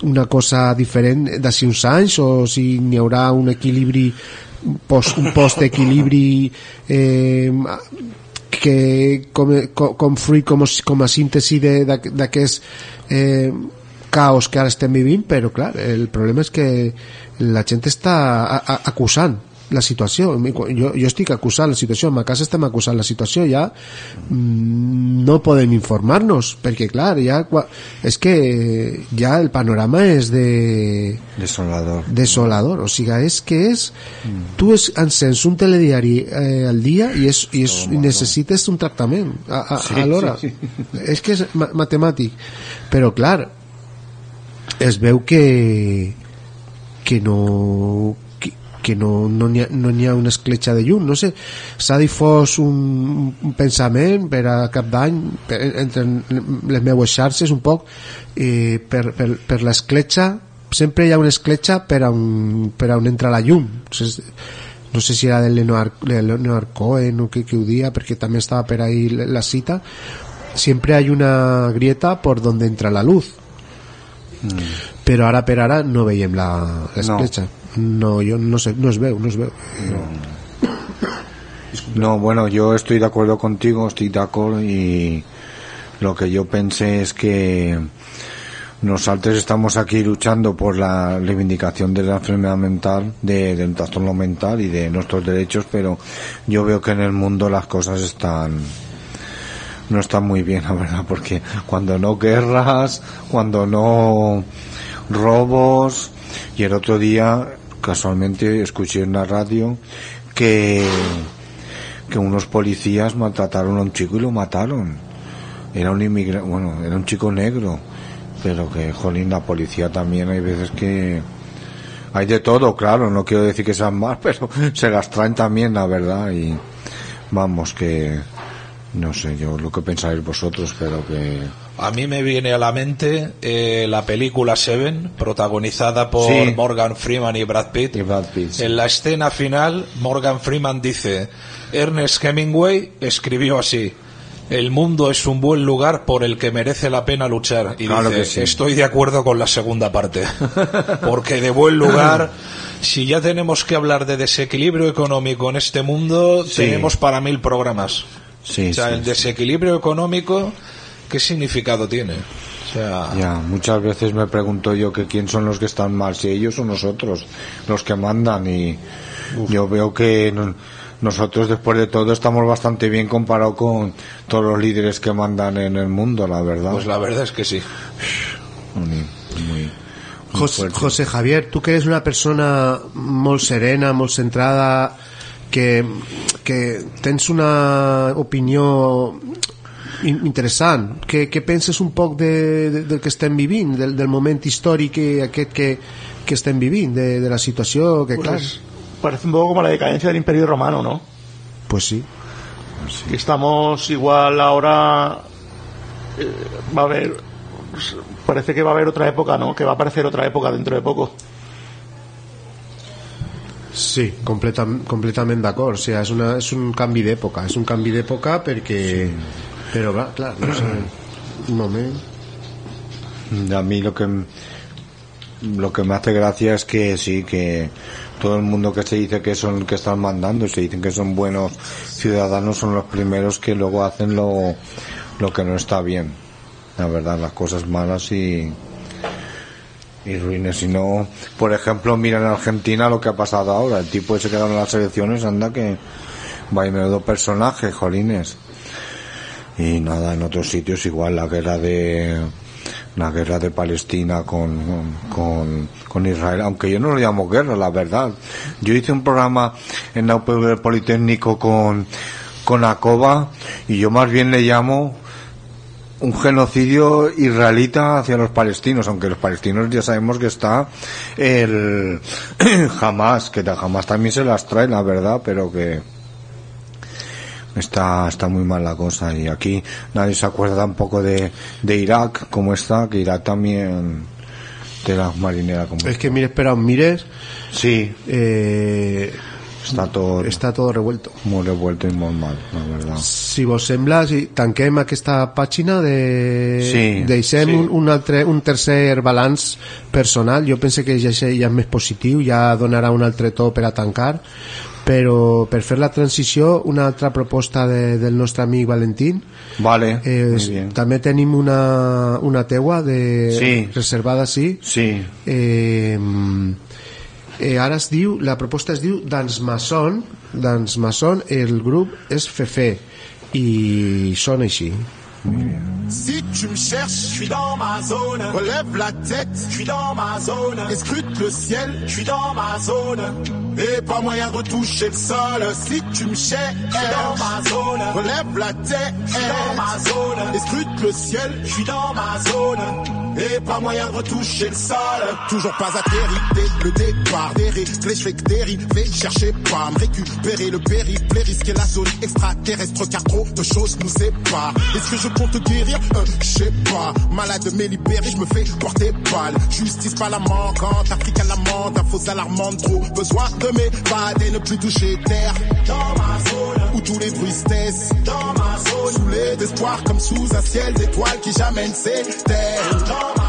una cosa diferent d'ací uns anys o si n'hi haurà un equilibri post, un post-equilibri eh, que com, com, com fruit, com, com a síntesi d'aquest eh, caos que ara estem vivint, però clar, el problema és que la gent està a, a, acusant la situació. Jo, jo estic acusant la situació en ma casa estem acusant la situació ja mm, no podem informar-nos perquè clar, ja, és que ja el panorama és de Desolador. desolador, o sigui, és que és tu es, encens un telediari eh, al dia i, és, i, és, i necessites un tractament a, a, Sí, a l'hora. sí, és que és ma matemàtic. Però clar es veu que que no que, no, no n'hi ha, no ha una escletxa de llum no sé, s'ha difós un, un pensament per a cap d'any per- entre les meues xarxes un poc eh, per, per, per l'escletxa sempre hi ha una escletxa per a on, per a on entra la llum. No sé, no sé si era de Leonard, Leonard Cohen o que, que ho dia perquè també estava per ahí la cita. Siempre hay una grieta por donde entra la luz. Però ara per ara no veiem la l'escletxa no. Jo no sé, no es veu no es veu No, bueno, yo estoy de acuerdo contigo, estoy de acuerdo y Lo que yo pensé es que nosotros estamos aquí luchando por la reivindicación de la enfermedad mental, de, del trastorno mental y de nuestros derechos, pero yo veo que en el mundo las cosas están no están muy bien, la verdad, porque cuando no guerras, cuando no robos, y el otro día casualmente escuché en la radio que que unos policías maltrataron a un chico y lo mataron. Era un inmigrante, bueno, era un chico negro, pero que, jolín, la policía también hay veces que hay de todo, claro, no quiero decir que sean más, pero se las traen también, la verdad, y vamos, que no sé yo lo que pensáis vosotros, pero que A mí me viene a la mente eh, la película Seven, protagonizada por Sí. Morgan Freeman y Brad Pitt. En la escena final, Morgan Freeman dice, Ernest Hemingway escribió así, el mundo es un buen lugar por el que merece la pena luchar. Y Claro dice, que sí. estoy de acuerdo con la segunda parte. Porque de buen lugar, si ya tenemos que hablar de desequilibrio económico en este mundo, tenemos para mil programas. O sea, el desequilibrio económico, ¿qué significado tiene? O sea, Ya, muchas veces me pregunto yo que quién son los que están mal, si ellos o nosotros, los que mandan y yo veo que no- nosotros después de todo estamos bastante bien comparado con todos los líderes que mandan en el mundo, la verdad. pues la verdad es que sí. Muy, muy- muy José, Javier, tu que eres una persona molt serena, molt centrada, que, que tens una opinió in- interessant, que, que penses un poc de, de, del que estem vivint, del, del moment històric que, aquest que, que estem vivint, de, de la situació que, clar, Pues, parece un poco como la decadencia del Imperio Romano, ¿no? pues sí. Que estamos igual ahora eh, va a haber parece que va a haber otra época, ¿no? Que va a aparecer otra época dentro de poco. Sí, completa, completament d'acord. O sigui, és, una, és un canvi d'època. És un canvi d'època perquè... Però, clar, clar no sé, un moment... A mí lo que lo que me hace gracia es que sí que todo el mundo que se dice que son que están mandando se dicen que son buenos ciudadanos son los primeros que luego hacen lo lo que no está bien. La verdad las cosas malas y y ruines. Si no por ejemplo mira en Argentina lo que ha pasado ahora. El tipo ese que ganó las elecciones anda que va y menudo personaje jolines y nada en otros sitios igual la guerra de la guerra de Palestina con, con, con Israel, aunque yo no lo llamo guerra, la verdad. Yo hice un programa en la UPV Politécnico con, con Acoba y yo más bien le llamo un genocidio israelita hacia los palestinos, aunque los palestinos ya sabemos que está el Hamas, que Hamas también se las trae, la verdad, pero que está está muy mal la cosa y aquí nadie se acuerda tampoco de, de Irak como está que Irak también de la marinera como Es que mires per on mires, sí eh, está todo està tot revuelto. muy revuelto y muy mal la verdad Si vos sembla, si tanquem aquesta pàgina de... Sí, deixem sí. Un, un, altre, un tercer balanç personal. Jo penso que ja, sé- ja és més positiu, ja donarà un altre to per a tancar, però per fer la transició, una altra proposta de, del nostre amic Valentín. vale És, bien també tenim una, una teua de, Sí. reservada, sí. sí Eh, eh, ara es diu, la proposta es diu Dans Mason, Dans Mason, el grup és Fefe i són així. Si tu me cherches, je suis dans ma zone. Relève la tête, je suis dans ma zone. Escrute le ciel, je suis dans ma zone. Et pas moyen de retoucher le sol. Si tu me cherches, je suis dans ma zone. Relève la tête, je suis dans ma zone. Escrute le ciel, je suis dans ma zone. Et pas moyen de retoucher le sol. Toujours pas atterri dès le départ. Des réglés, je fais que dériver. Cherchez pas à me récupérer le périple et risquer la zone extraterrestre car trop de choses nous séparent. Est-ce que je compte guérir euh, Je sais pas. Malade mais libéré, je me fais porter balle. Justice pas la manquante, Afrique à l'amende, infos alarmantes, trop besoin de m'évader, ne plus toucher terre. Dans ma zone, où tous les bruits se taisent. Dans ma zone, sous les espoirs comme sous un ciel d'étoiles qui jamais ne s'éteint.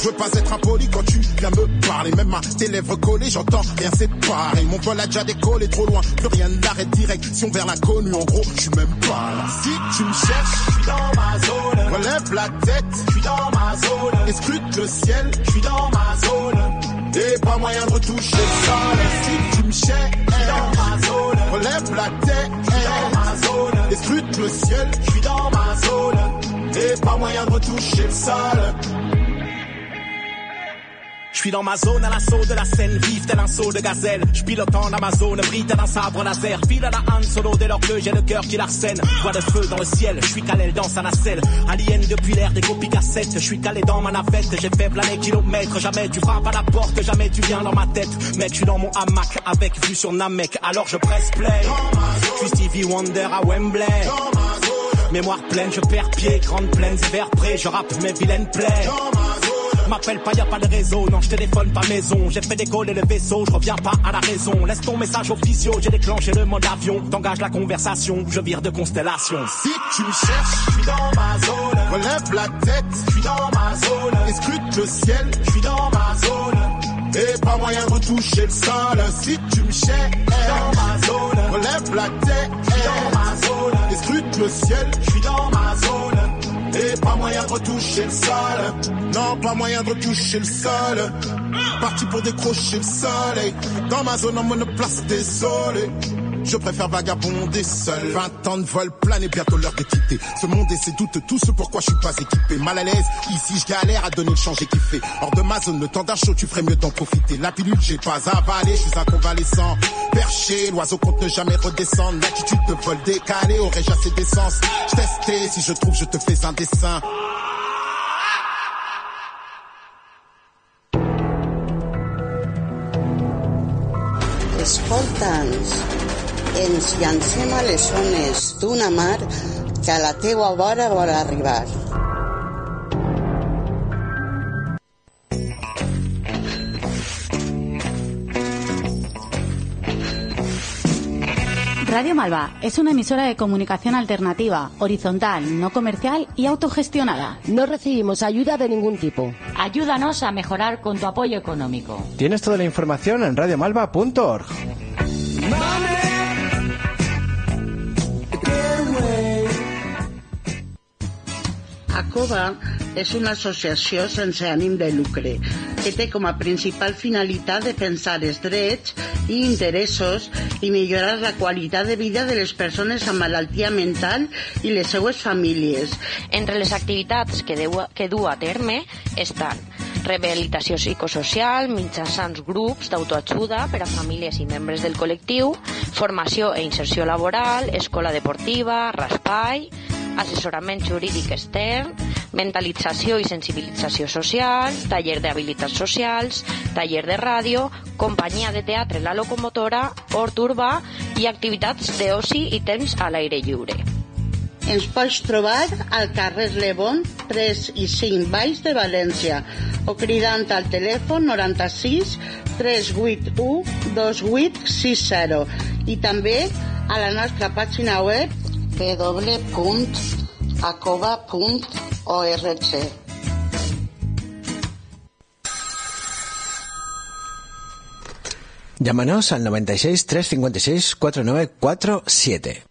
Je veux pas être impoli quand tu viens me parler. Même à tes lèvres collées, j'entends rien séparer. Mon vol a déjà décollé trop loin, plus rien n'arrête direction vers l'inconnu. En gros, je suis même pas là. Si tu me cherches, je suis dans ma zone. Relève la tête, je suis dans ma zone. Escrute le ciel, je suis dans ma zone. Et pas moyen de retoucher le sol. Si tu me cherches, je suis dans ma zone. Relève la tête, je suis dans ma zone. Escrute le ciel, je suis dans ma zone. Et pas moyen de retoucher le sol. Je suis dans ma zone à l'assaut de la scène, vive tel un saut de gazelle. Je pilote en Amazon, brille tel un sabre laser. File à la Han solo dès lors que j'ai le cœur qui l'arsène. Voix de feu dans le ciel, je suis calé dans sa nacelle. Alien depuis l'air des copies cassettes, je suis calé dans ma navette. J'ai fait planer kilomètres, jamais tu frappes à la porte, jamais tu viens dans ma tête. Mec, je dans mon hamac avec vue sur Namek, alors je presse play. Je suis Stevie Wonder à Wembley. Mémoire pleine, je perds pied, grande plaine, hiver prêt, je rappe mes vilaines plaies. M'appelle pas, y a pas de réseau, non je téléphone pas maison J'ai fait décoller le vaisseau, je reviens pas à la raison Laisse ton message officieux, j'ai déclenché le mode avion T'engages la conversation, je vire de constellation Si tu me cherches, je suis dans ma zone. Relève la tête, je suis dans ma zone. Escrute le ciel, je suis dans ma zone. Et pas moyen de retoucher le sol. Si tu me cherches, dans ma zone. Relève la tête, dans ma zone. Escrute le ciel, je suis dans ma zone. Et pas moyen de retoucher le sol. Non, pas moyen de retoucher le sol. Parti pour décrocher le soleil. Dans ma zone, en monoplace, désolé. Je préfère vagabonder seul. 20 ans de vol plein et bientôt l'heure de quitter. Ce monde et ses doutes, tout ce pourquoi je suis pas équipé. Mal à l'aise, ici je galère à donner le change et kiffer. Hors de ma zone, le temps d'un chaud, tu ferais mieux d'en profiter. La pilule, j'ai pas avalé, je suis un convalescent. Perché, l'oiseau compte ne jamais redescendre. L'attitude de vol décalé, aurais-je assez d'essence? Je testais, si je trouve, je te fais un dessin. Ens llancem a les zones d'una mar que a la teua vora vol arribar. Radio Malva es una emisora de comunicación alternativa, horizontal, no comercial y autogestionada. No recibimos ayuda de ningún tipo. Ayúdanos a mejorar con tu apoyo económico. Tienes toda la información en radiomalva.org. ACOVA és una associació sense ànim de lucre que té com a principal finalitat defensar els drets i interessos i millorar la qualitat de vida de les persones amb malaltia mental i les seues famílies. Entre les activitats que, deu, que du a terme estan rehabilitació psicosocial mitjançant grups d'autoajuda per a famílies i membres del col·lectiu, formació e inserció laboral, escola deportiva, raspai, assessorament jurídic extern, mentalització i sensibilització social, taller d'habilitats socials, taller de ràdio, companyia de teatre La Locomotora, hort urbà i activitats d'oci i temps a l'aire lliure. Ens pots trobar al carrer Lebón 3 i 5 Baix de València o cridant al telèfon 96 381 2860 i també a la nostra pàgina web www.acova.org. Llámanos al 96 356 4947.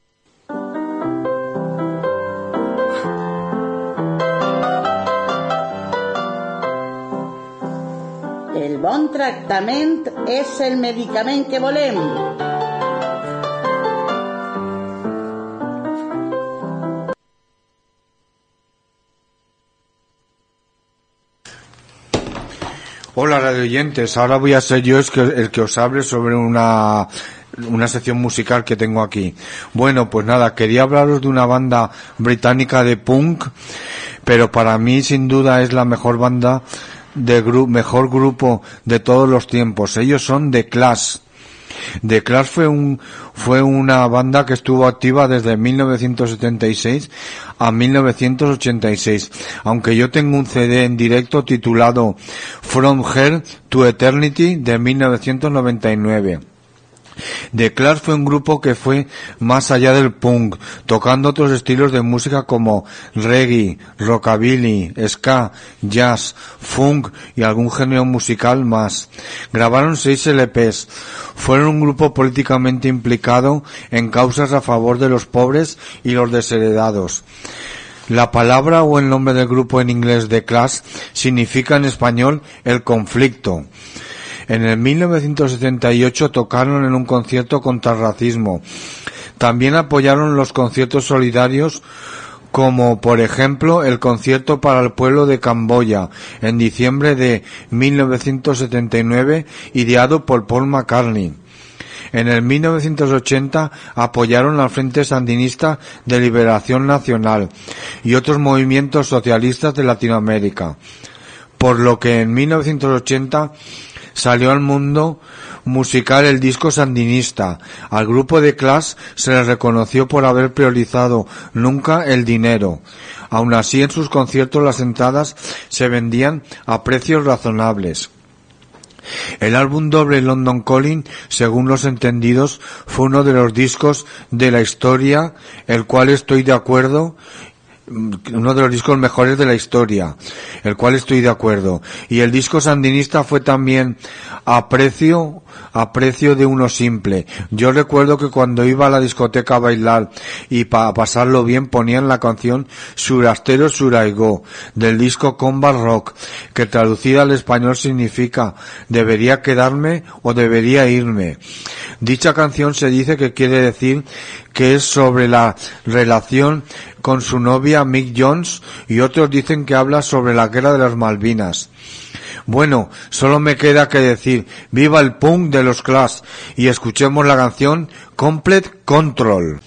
El bon tractament és el medicament que volem. Hola radio oyentes, ahora voy a ser yo el que os hable sobre una, una sección musical que tengo aquí. Bueno, pues nada, quería hablaros de una banda británica de punk, pero para mí sin duda es la mejor banda de gru- mejor grupo de todos los tiempos. Ellos son The Clash. The Clash fue un, fue una banda que estuvo activa desde 1976 a 1986. Aunque yo tengo un CD en directo titulado From Here to Eternity de 1999. The Clash fue un grupo que fue más allá del punk, tocando otros estilos de música como reggae, rockabilly, ska, jazz, funk y algún género musical más. Grabaron seis LPs. Fueron un grupo políticamente implicado en causas a favor de los pobres y los desheredados. La palabra o el nombre del grupo en inglés The Clash significa en español el conflicto. En el 1978 tocaron en un concierto contra el racismo. También apoyaron los conciertos solidarios como por ejemplo el concierto para el pueblo de Camboya en diciembre de 1979 ideado por Paul McCartney. En el 1980 apoyaron al Frente Sandinista de Liberación Nacional y otros movimientos socialistas de Latinoamérica. Por lo que en 1980 salió al mundo musical el disco sandinista. Al grupo de Clash se le reconoció por haber priorizado nunca el dinero. Aun así en sus conciertos las entradas se vendían a precios razonables. El álbum doble London Calling, según los entendidos, fue uno de los discos de la historia, el cual estoy de acuerdo, uno de los discos mejores de la historia, el cual estoy de acuerdo. Y el disco sandinista fue también a precio, a precio de uno simple. Yo recuerdo que cuando iba a la discoteca a bailar y para pasarlo bien ponían la canción Surastero Suraigo del disco Combat Rock, que traducida al español significa debería quedarme o debería irme. Dicha canción se dice que quiere decir que es sobre la relación con su novia Mick Jones y otros dicen que habla sobre la guerra de las Malvinas. Bueno, solo me queda que decir viva el punk de los Clash y escuchemos la canción Complete Control.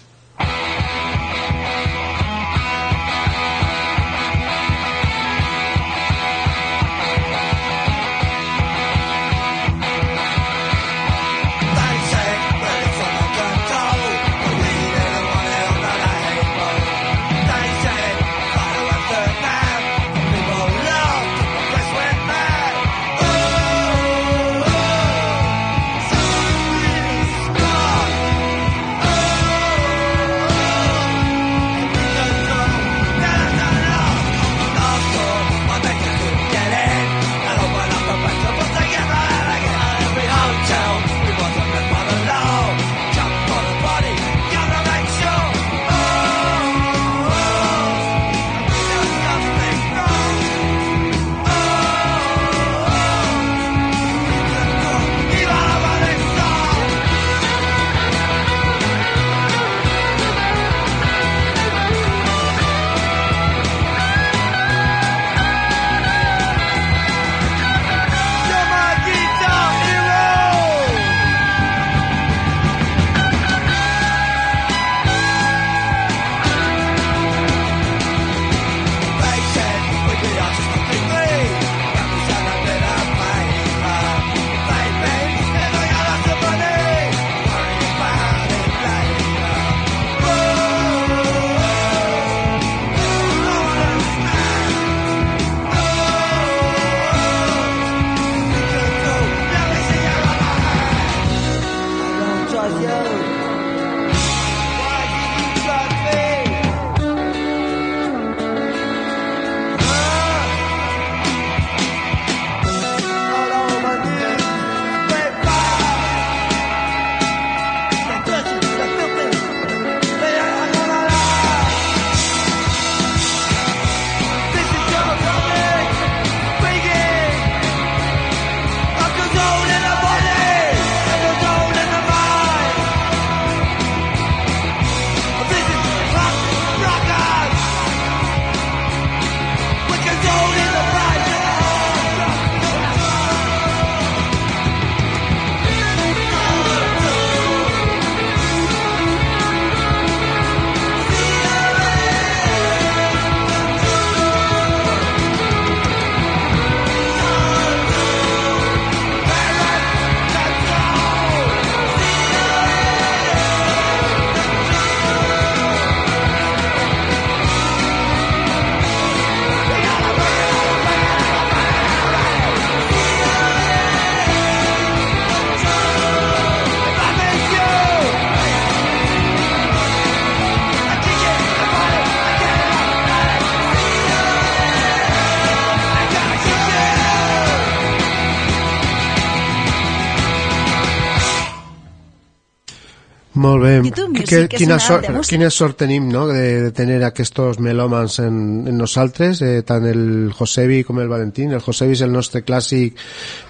Molt bé. Que- que- quina, sort, quina sort tenim no? de, de tenir aquests melòmans en, en nosaltres, eh, tant el Josebi com el Valentín. El Josebi és el nostre clàssic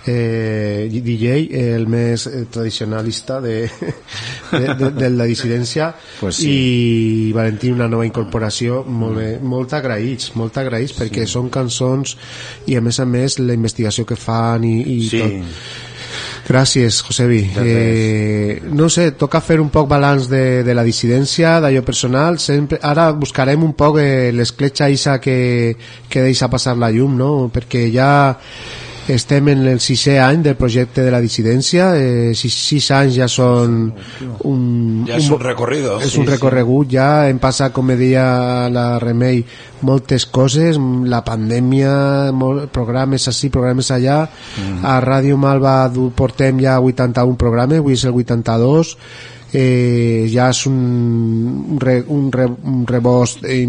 eh, DJ, el més eh, tradicionalista de, de, de, de la dissidència Pues sí. i Valentín una nova incorporació molt, bé, molt agraïts, molt agraïts perquè són cançons i a més a més la investigació que fan i, i Sí. tot Gràcies, Josebi. Eh, no sé, toca fer un poc balanç de, de la dissidència, d'allò personal. Sempre, ara buscarem un poc eh, l'escletxa isa que, que deixa passar la llum, no? Perquè ja estem en el sisè any del projecte de la dissidència. Eh, sis, sis anys ja són un... Ja és un recorrido. És Sí, un sí. recorregut, ja hem passat, com deia la Remei, moltes coses, la pandèmia, molt, programes així, programes allà. Mm. A Ràdio Malva du- portem ja 81 programes, avui és el 82. Eh, ja és un, un, re, un, re, un rebost, eh,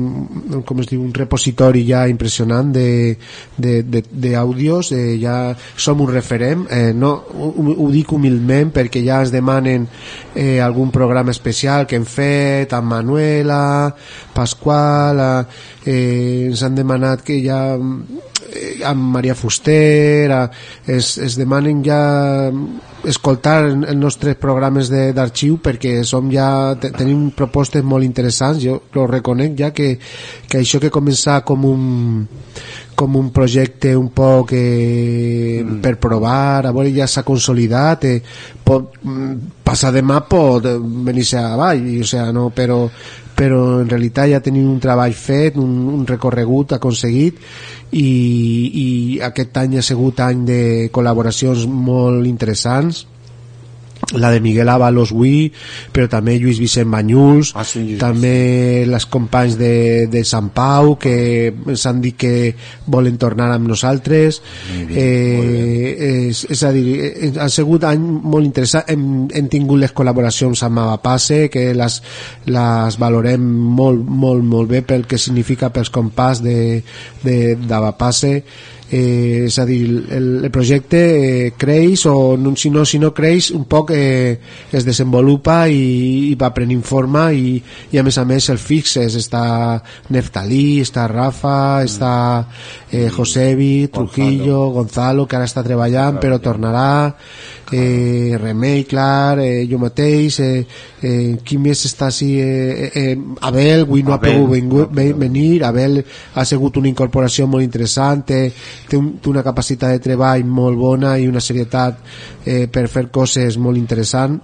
com es diu, un repositori ja impressionant d'àudios, eh, ja som un referent, eh, no, ho, ho dic humilment perquè ja ens demanen eh, algun programa especial que hem fet amb Manuela, Pasqual, eh, ens han demanat que ja amb Maria Fuster, eh, es, es demanen ja escoltar els nostres programes de- d'arxiu perquè som ja, te, tenim propostes molt interessants, jo ho reconec ja que, que això que començar com un com un projecte un poc eh, per provar, a veure ja s'ha consolidat, eh, pot, mm, passar demà pot eh, venir-se avall, o sea, no, però, però en realitat ja tenim un treball fet, un, un recorregut aconseguit i, i aquest any ha sigut any de col·laboracions molt interessants la de Miguel Ábalos Hui, però també Lluís Vicent Banyuls, Ah, sí, Lluís també les companys de, de Sant Pau que ens han dit que volen tornar amb nosaltres. Eh, és, és a dir eh, ha sigut any molt interessant. Hem, hem tingut les col·laboracions amb Avapasse que les, les valorem molt, molt, molt bé pel que significa pels compàs de, de, d'Avapasse eh, és a dir, el, el projecte eh, creix o no, si, no, si no creix un poc eh, es desenvolupa i, i va prenent forma i, i a més a més el fixes està Neftalí, està Rafa està eh, Josebi Trujillo, Gonzalo que ara està treballant. però tornarà eh, Remei, clar eh, jo mateix eh, eh, qui més està així eh, eh, Abel, avui no ha Abel, pogut venir, ve- venir Abel ha sigut una incorporació molt interessant té, té, un, té una capacitat de treball molt bona i una serietat eh, per fer coses molt interessant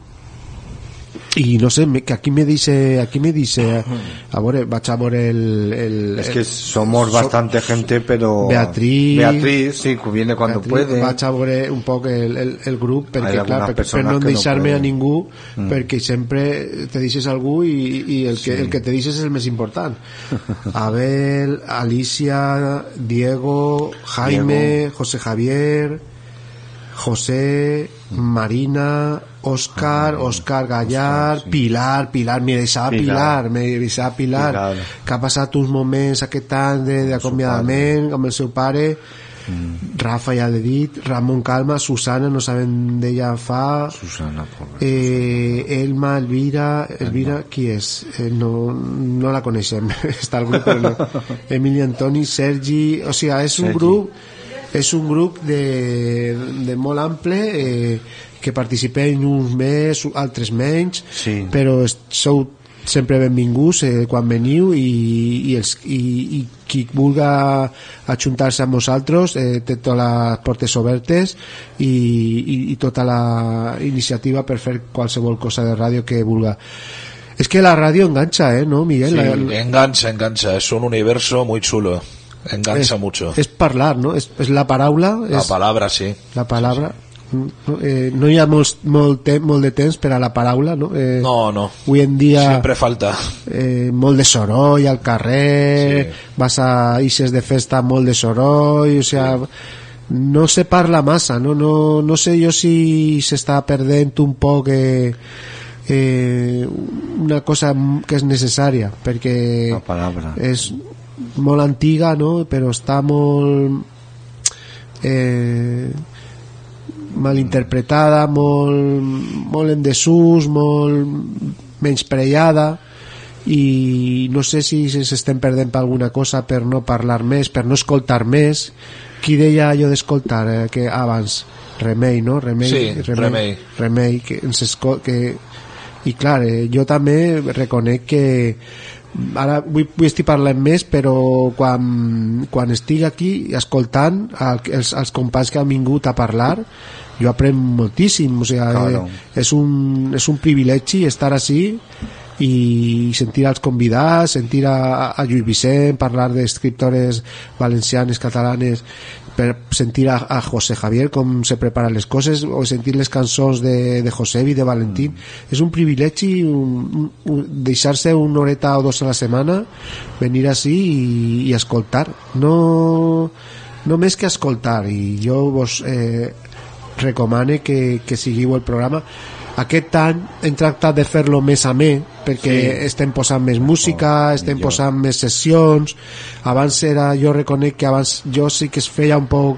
i no sé, me- que aquí me dice aquí me dice a veure, vaig a veure el, el Es que el- somos so- bastante gente, pero... Beatriz Beatriz, sí, viene cuando Beatriz, puede. veure un poc el, el, el grup perquè, clar, per, no deixar-me a ningú Mm. perquè sempre te deixes algú i, i el, que, Sí. el que te deixes és el més important Abel, Alicia Diego, Jaime José Javier José Marina Oscar, Oscar Gallar, Pilar, Pilar, me deixava Pilar. Pilar, me deixava Pilar, Pilar. que ha passat uns moments aquest any de- d'acomiadament amb el seu pare, Rafa ja l'he dit, Ramon Calma, Susana, no sabem d'ella fa, Susana, pobre. eh, Elma, Elvira, Elvira, qui és? Eh, no, no la coneixem, està al grup però no. Emili Antoni, Sergi, o sigui, és un Sergi. grup és un grup de, de molt ample eh, que participem uns més, altres menys Sí. però es- sou sempre benvinguts eh, quan veniu i, i, els, i, i qui vulga ajuntar-se amb nosaltres eh, té totes les portes obertes i, i, i tota la iniciativa per fer qualsevol cosa de ràdio que vulga és que la ràdio enganxa, eh, no, Miguel? Sí, La- la- engancha, engancha. Es un universo muy chulo. Engancha es, mucho. És parlar, no? És, la paraula, La és palabra, sí. la paraula. No, eh, no hi ha molt, molt, te, molt de temps per a la paraula, no? Eh, No, no. Avui en dia Siempre falta. eh, molt de soroll al carrer, vas a ixes de festa molt de soroll, o sea, no se parla massa, no, no, no sé jo si s'està perdent un poc eh, eh, una cosa que és necessària, perquè La palabra. és molt antiga, no? però està molt eh, mal interpretada, molt, molt en desús, molt menyspreada i no sé si s'estem perdent per alguna cosa per no parlar més, per no escoltar més qui deia allò d'escoltar eh, que abans Remei, no? Remei, Sí, Remei. Remei que ens que i clar, eh, jo també reconec que ara vull, vull estar parlant més però quan, quan estic aquí escoltant el, els, els companys que han vingut a parlar jo aprenc moltíssim o sigui, Claro. eh, és, un, és un privilegi estar així i sentir als convidats, sentir a, a Lluís Vicent parlar d'escriptores valencianes, catalanes per sentir a, a José Javier com se preparen les coses o sentir les cançons de, de Josebi, de Valentín és un privilegi un, un, deixar-se una horeta o dos a la setmana venir així i, i escoltar. No, no més que escoltar i jo vos eh, recomane que, que seguiu el programa aquest any hem tractat de fer-lo més a més perquè Sí. estem posant més música, Oh, estem millor. posant més sessions abans era, jo reconec que abans jo sí que es feia un poc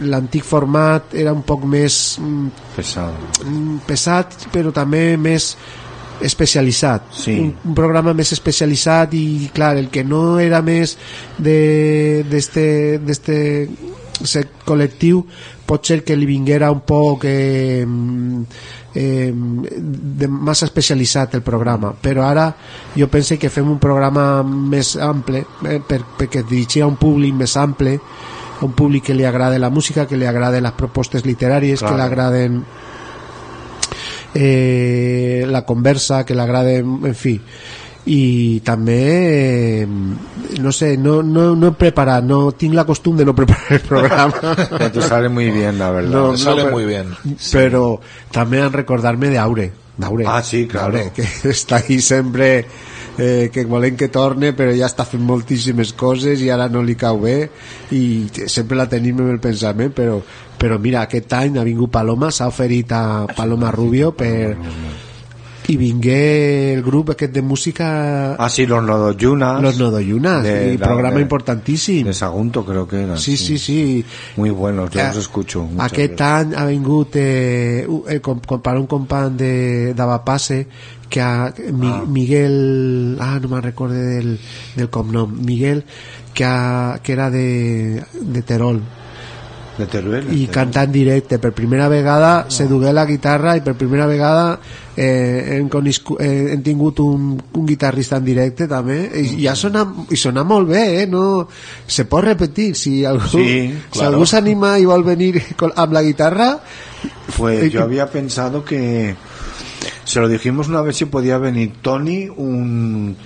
l'antic format era un poc més mm, Pesado. mm, pesat però també més especialitzat Sí. un, un programa més especialitzat i clar, el que no era més de d'este d'este se- col·lectiu pot ser que li vinguera un poc eh, eh, de massa especialitzat el programa però ara jo penso que fem un programa més ample eh, per, perquè dirigir a un públic més ample a un públic que li agrada la música que li agrada les propostes literàries Claro. que li agraden eh, la conversa que l'agrada en fi i també no sé, no, no, no he preparat no tinc la costum de no preparar el programa te sale muy bien, la verdad. No, Me sale muy bien. pero també en recordarme d'Aure d'Aure Ah, sí, claro. D'Aure, que està ahí sempre eh, que volem que torne però ja està fent moltíssimes coses i ara no li cau bé i sempre la tenim en el pensament però, però mira, aquest any ha vingut Paloma s'ha oferit a Paloma Rubio per i vingué el grup aquest de música Ah, sí, los Nodoyunas. Los Nodoyunas, y la- programa de- importantíssim. De Sagunto creo que era. Sí, sí, sí. Muy buenos, yo Eh, los escucho. Aquest veces. any ha vingut eh, eh, un company de d'Avapasse que ha, Mi, Ah. Miguel ah no me'n recorde del, del cognom Miguel que, ha, que era de, de Terol De Teruel. i cantar en directe per primera vegada se dugué la guitarra i per primera vegada eh, hem, coniscu, eh, hem tingut un, un guitarrista en directe també i, i, ha sonat, i sona molt bé eh? no, se pot repetir si algú, Sí, si claro. s'anima i vol venir con, amb la guitarra Pues Eh, yo había pensado que se lo dijimos una vez si podía venir Tony, un,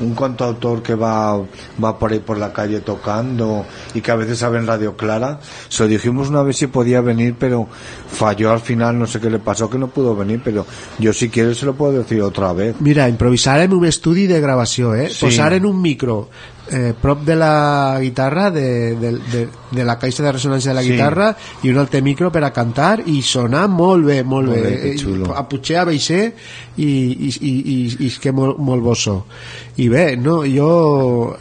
un cantautor que va, va por ahí por la calle tocando y que a veces sabe en Radio Clara. Se lo dijimos una vez si podía venir, pero falló al final, no sé qué le pasó, que no pudo venir, pero yo si quieres se lo puedo decir otra vez. Mira, improvisarem un estudi de gravació, eh? Sí. Posar en un micro eh, prop de la guitarra, de, de, de, de la caixa de ressonància de la Sí. guitarra, i un altre micro per a cantar i sonar molt bé, molt, Molt bé. bé, Eh. A potser a baixer i, i, i, i, i és que molt, molt bo so. I bé, no, jo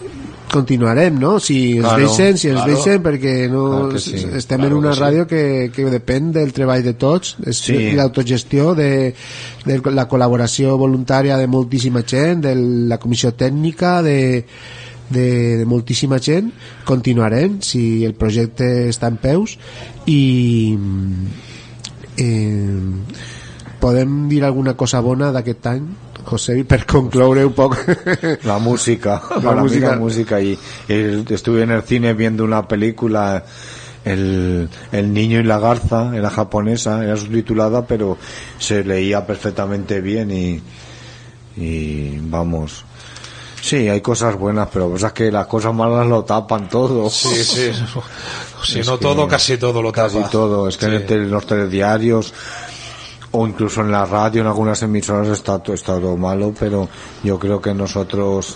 continuarem, no? Si ens Claro, deixen, si ens claro. deixen, perquè no Clar que sí, estem claro en una que sí. ràdio que, que depèn del treball de tots, és Sí. l'autogestió de, de la col·laboració voluntària de moltíssima gent, de la comissió tècnica, de, de, de moltíssima gent. Continuarem si el projecte està en peus i eh, podem dir alguna cosa bona d'aquest any José, per concloure un poc La música, La para mí música. la música. Y, y estuve en el cine viendo una película, el, el niño y la garza, era japonesa, era subtitulada, pero se leía perfectamente bien y, y vamos. Sí, hay cosas buenas, pero cosas que las cosas malas lo tapan todo. Sí, sí. Si Es no todo, casi todo lo Casi tapa. todo. Es que en, el tele- los telediarios o incluso en la radio, en algunas emisoras está, está todo malo, pero yo creo que nosotros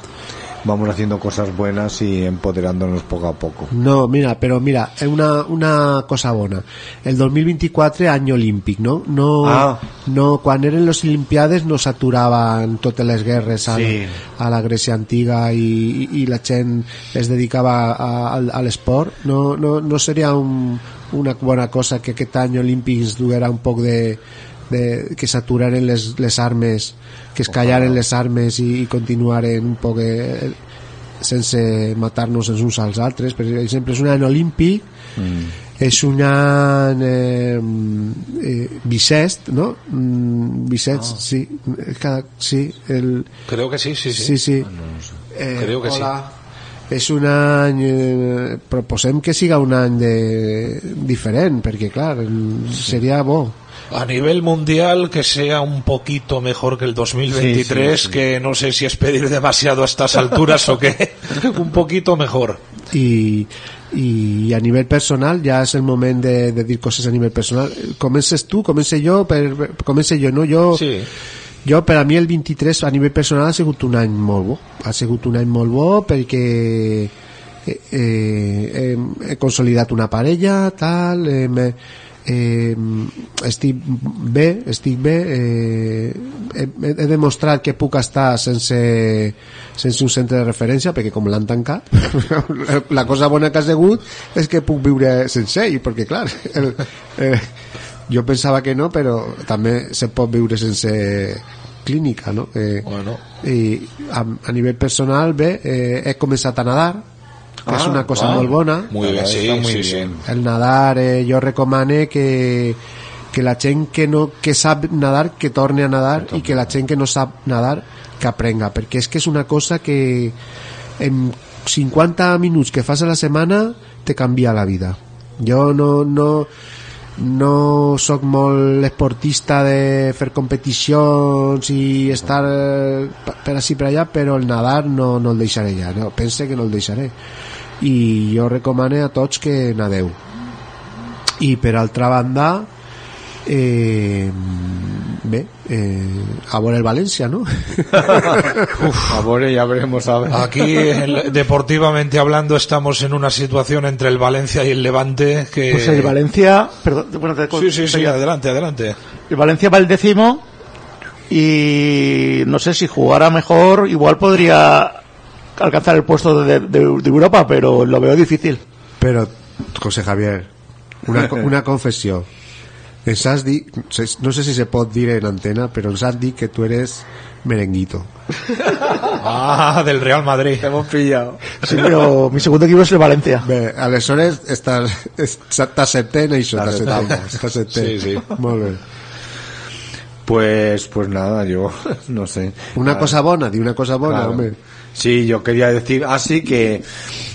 vamos haciendo cosas buenas y empoderándonos poco a poco. No, mira, però mira, una, una cosa bona. El 2024 any olímpic, no? No, Ah. no quan eren les Olimpiades no les guerres al, Sí. a la Grècia antiga i la gent es dedicava a, a, a l'esport. No, no, no seria un, una bona cosa que aquest any olímpic ens duguera un poc de de, que s'aturaren les, les armes que es callaren les armes i, i continuaren un poc eh, sense matar-nos els uns als altres per exemple és un any olímpic Mm. és un any eh, eh, bisest no? Mm, bisest, Ah. sí cada, sí, el, Creo que sí, sí, sí. sí, sí. Eh, Creo que sí. hola. És un any... Eh, proposem que siga un any de, diferent, perquè, clar, el- seria bo. A nivel mundial, que sea un poquito mejor que el 2023, Sí, sí, sí. que no sé si es pedir demasiado a estas alturas o qué. un poquito mejor. I, i a nivell personal ja és el moment de, de dir coses a nivell personal comences tu, comence jo per, comence jo, no? Jo, sí. jo per a mi el 23 a nivell personal ha sigut un any molt bo ha sigut un any molt bo perquè eh, eh, he, he consolidat una parella tal eh, me, eh, estic bé estic bé eh, he, he demostrat que puc estar sense, sense un centre de referència perquè com l'han tancat la cosa bona que ha sigut és que puc viure sense ell perquè clar el, eh, jo pensava que no però també se pot viure sense clínica no? Eh, bueno. i a, a nivell personal bé, eh, he començat a nadar que és Ah, una cosa ah. molt bona Muy bien, sí, Está muy sí, sí. bien. el nadar eh, jo recomane que que la gent que no que sap nadar que torni a nadar i que la gent que no sap nadar que aprenga perquè és que és una cosa que en 50 minuts que fas a la setmana te canvia la vida jo no, no no sóc molt esportista de fer competicions i estar eh, per així per allà però el nadar no, no el deixaré ja no, pense que no el deixaré. I jo recomane a tots que nadeu. I per altra banda eh, bé eh, el València no? Uf, ya veremos a ver. Aquí, el- deportivamente hablando, estamos en una situación entre el Valencia y el Levante que... Pues el Valencia, perdón, bueno, te- Sí, sí, sí, te- adelante, adelante. el Valencia va el décimo y no sé si jugara mejor, igual podría alcanzar el puesto de, de- de Europa, pero lo veo difícil. Però, José Javier, una, una confessió. Ens has dit, no sé si se pot dir en antena, però ens has dit que tu eres merenguito. Ah, del Real Madrid. Hemos pillado. Sí, pero mi segundo equipo es el Valencia. Bé, aleshores en això, setè. Sí, sí. Molt bé. Pues, pues nada, yo no sé. Una Ah, cosa bona, di una cosa bona, Claro. home. Sí, yo quería decir, así que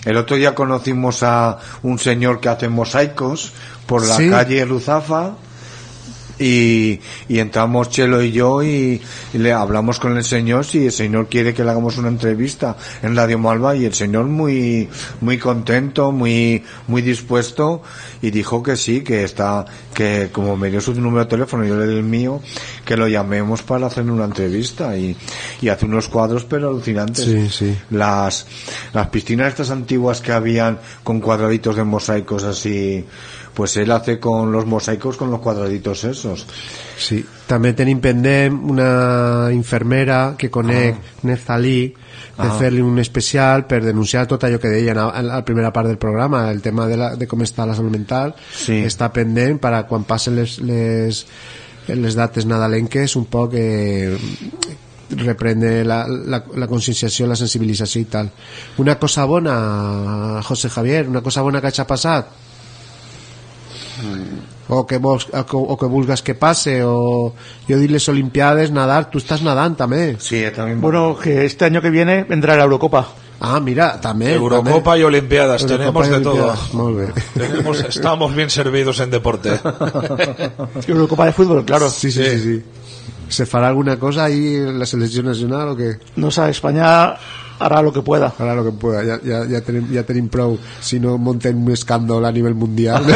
el otro día conocimos a un señor que hace mosaicos por la Sí. calle Luzafa y, y entramos Chelo y yo y, y le hablamos con el señor si el señor quiere que le hagamos una entrevista en Radio Malva y el señor muy muy contento, muy muy dispuesto y dijo que sí, que está que como me dio su número de teléfono y yo le di el mío, que lo llamemos para hacer una entrevista y, y hace unos cuadros pero alucinantes Sí, sí. las las piscinas estas antiguas que habían con cuadraditos de mosaicos así pues él hace con los mosaicos con los cuadraditos esos Sí, també tenim pendent una infermera que conec, Neftalí, de Ah. fer-li un especial per denunciar tot allò que deien a, a la primera part del programa, el tema de, la, de com està la salut mental, Sí. està pendent per a quan passen les, les, les dates nadalenques un poc eh, reprendre la, la, la conscienciació, la sensibilització i tal. Una cosa bona, José Javier, una cosa bona que hagi passat, o que, vols, o, que, vulgues que passe o jo dic les olimpiades nadar, tu estàs nadant també sí, también Bueno, que este año que viene vendrá la Eurocopa. ah, mira, també Eurocopa y Olimpiadas, Eurocopa tenemos de todo. Tenemos, estamos bien servidos en deporte. Eurocopa de fútbol, claro. sí, sí, sí, sí. ¿Se farà alguna cosa ahí en la selecció nacional o què? No sé, España hará lo que pueda. Harà lo que pueda, tenim, ja tenim prou si no monten un escàndol a nivell mundial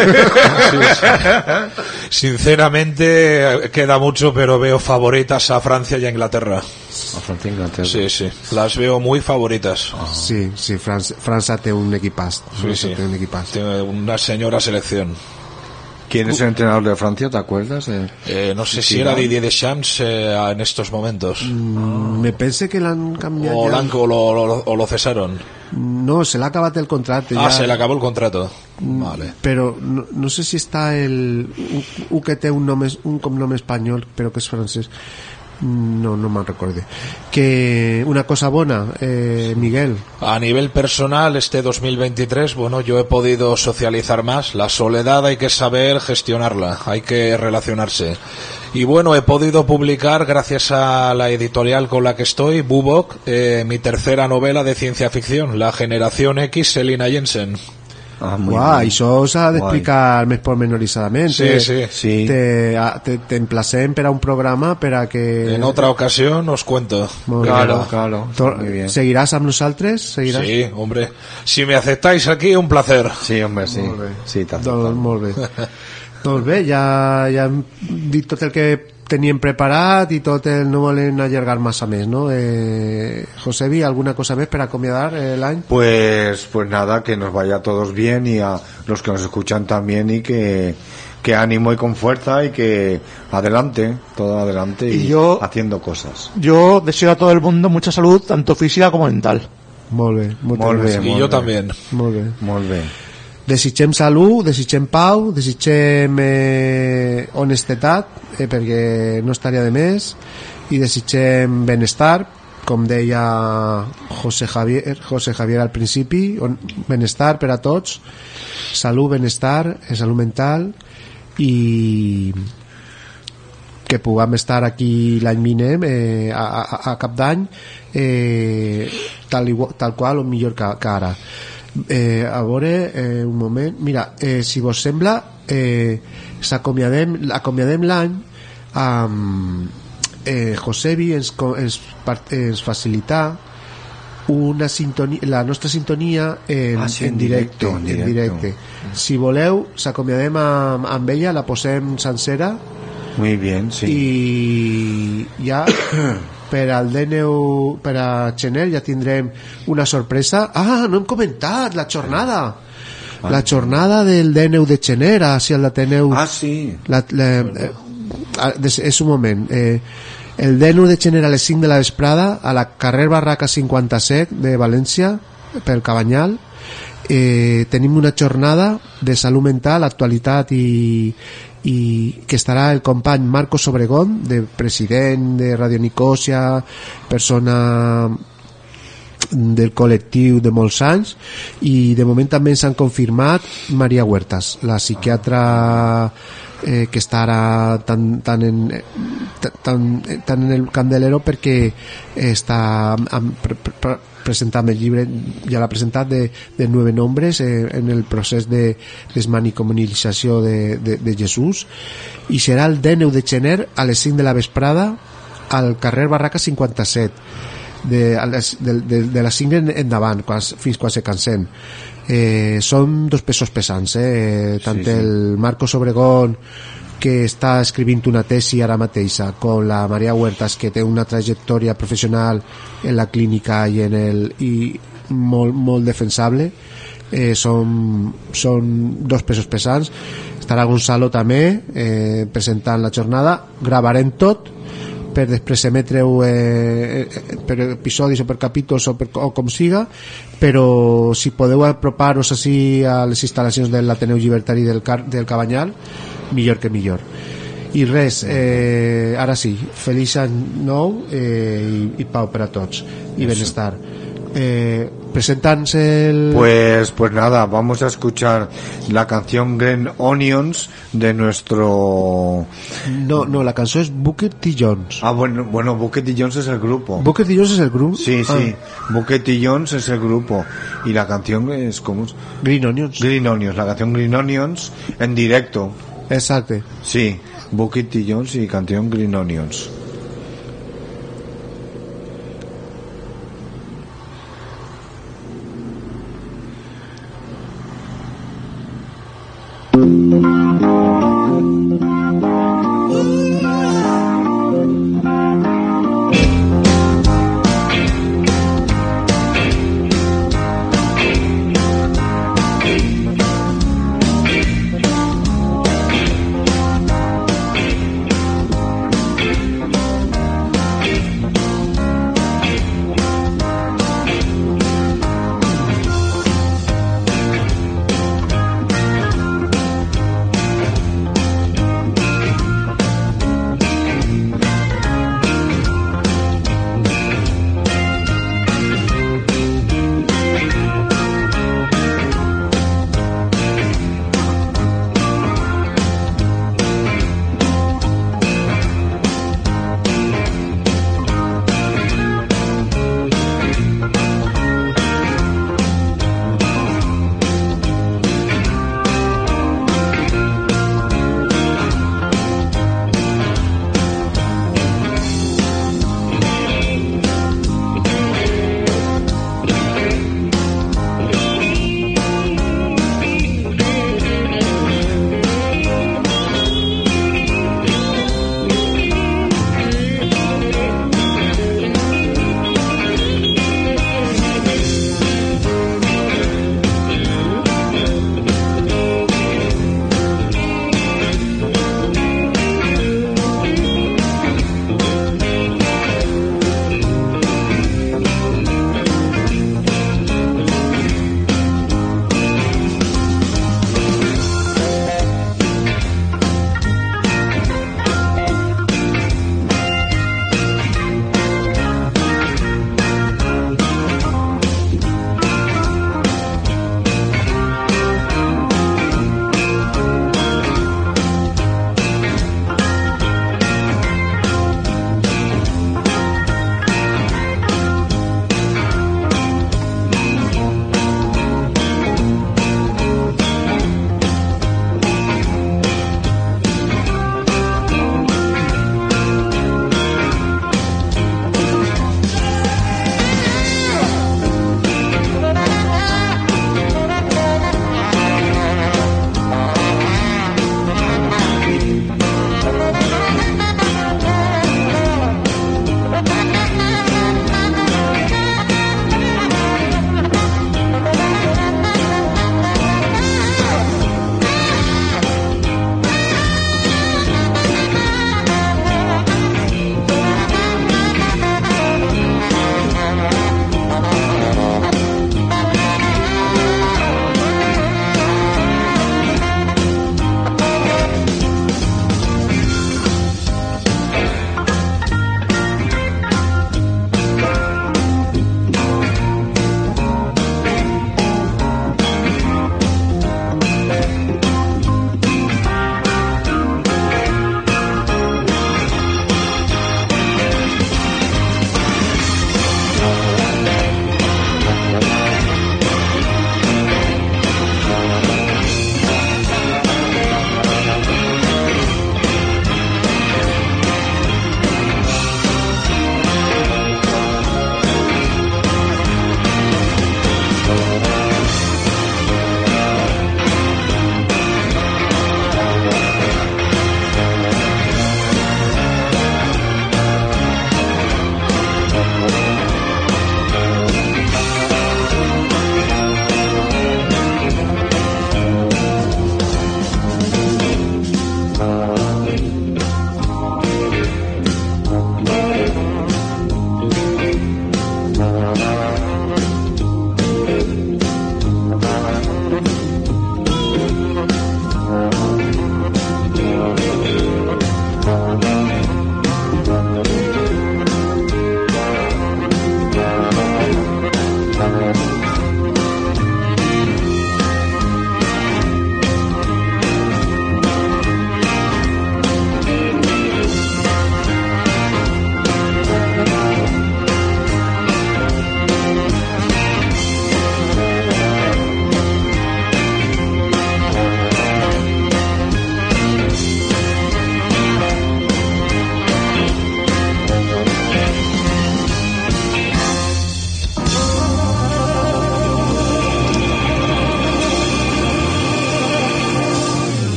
Sinceramente, queda mucho, pero veo favoritas a Francia y a Inglaterra. a Francia e Inglaterra Sí, sí. Las veo muy favoritas. sí, sí, França, França té un equipàs Sí, sí. té un equipàs Tiene una señora selección. ¿Quién es el entrenador de Francia? ¿te acuerdas? de- Eh, no sé si era. Didier Deschamps eh, en estos momentos. Mm, me pense que l'han canviat O, ja. l'han- o lo, o lo- o lo cesaron. No, se l'ha acabat el contracte. Ah, se le acabó el contrato. Mm, Vale. Però no, no sé si està el... Un, un té un, nom, es- un cognom espanyol, però que és francès. No, no me'n recorde. Que una cosa bona, eh, Miguel. A nivel personal, este 2023, bueno, yo he podido socializar más. La soledad hay que saber gestionarla, hay que relacionarse. Y bueno, he podido publicar, gracias a la editorial con la que estoy, Bubok, eh, mi tercera novela de ciencia ficción, La Generación X, Selina Jensen. Ah, Guau, això s'ha d'explicar més pormenorizadament. Sí, sí. Sí. Te, a- te, te emplacem per a un programa per a que... En otra ocasión os cuento. Molt bé. Claro, claro. Tor- Muy bien. Seguiràs amb nosaltres? Seguiràs? Sí, hombre. Si me aceptáis aquí, un placer. Sí, hombre, sí. Molt bé. Sí, t'aceptem. Doncs molt bé. doncs bé, ja, ja hem dit tot el que teníem preparat i tot el no volen allargar massa més, no? Eh, Josebi, alguna cosa més per acomiadar eh, l'any? Pues, pues nada, que nos vaya a todos bien y a los que nos escuchan también y que, que ánimo y con fuerza y que adelante, todo adelante y, Y yo- haciendo cosas. Yo deseo a todo el mundo mucha salud, tanto física como mental. Moltes Molt bé, gràcies. Y yo también. Molt bé. Molt bé. Desitgem salut, desitgem pau, desitgem eh, honestedat, eh, perquè no estaria de més, i desitgem benestar, com deia José Javier, José Javier al principi, on, benestar per a tots, salut, benestar, eh, salut mental, i que puguem estar aquí l'any vinent eh, a, a, a cap d'any eh, tal, igual, tal qual o millor que, que ara eh, a veure eh, un moment mira, eh, si vos sembla eh, s'acomiadem acomiadem l'any amb eh, Josebi ens, ens, ens facilita una sintonia, la nostra sintonia en, Ah, sí, en, en directe, directo, en en directe. Si voleu, s'acomiadem amb, amb ella, la posem sencera Muy bien, sí. i ja per al DNU per a Chanel ja tindrem una sorpresa. Ah, no hem comentat la jornada. La jornada del DNU de Chener així al l'Ateneu Ah, sí. la, la, eh, ah, és un moment. Eh, el DNU de Chener a les 5 de la vesprada a la carrer Barraca 57 de València pel Cabanyal. Eh, tenim una jornada de salut mental, actualitat i, i que estarà el company Marcos Obregón, de president de Radio Nicosia, persona del col·lectiu de molts anys i de moment també s'han confirmat Maria Huertas, la psiquiatra eh, que està ara tan, tan, en, tan, tan en el candelero perquè està amb, presentant el llibre ja l'ha presentat de, de nueve nombres eh, en el procés de desmanicomunització de, de, de Jesús i serà el 19 de gener a les 5 de la vesprada al carrer Barraca 57 de, a les, de, de, de les 5 en, endavant quan, fins quan se cansen eh, són dos pesos pesants eh? tant Sí, sí. el Marcos Obregón que està escrivint una tesi ara mateixa con la Maria Huertas que té una trajectòria professional en la clínica i en el i molt, molt defensable. Eh, són, són dos pesos pesants. Estarà Gonzalo també eh, presentant la jornada. Gravarem tot per després emetre-ho eh, eh, per episodis o per capítols o, per, o com siga però si podeu apropar-vos així a les instal·lacions de l'Ateneu Llibertari del, Car del Cabanyal millor que millor i res, eh, ara sí feliç any nou eh, i, i pau per a tots i benestar eh, el... Pues, pues nada, vamos a escuchar la canción Green Onions de nuestro... no, no, la cançó és Booker T. Jones Ah, bueno, bueno, Booker T. Jones es el grupo. Booker T. Jones és el grup? Sí, sí, Ah, Booker T. Jones es el grupo. Y la canción es como... Green Onions Green Onions, la canción Green Onions en directo. Exacte. Sí, Bucket Tea Jones i Canteon Green Onions.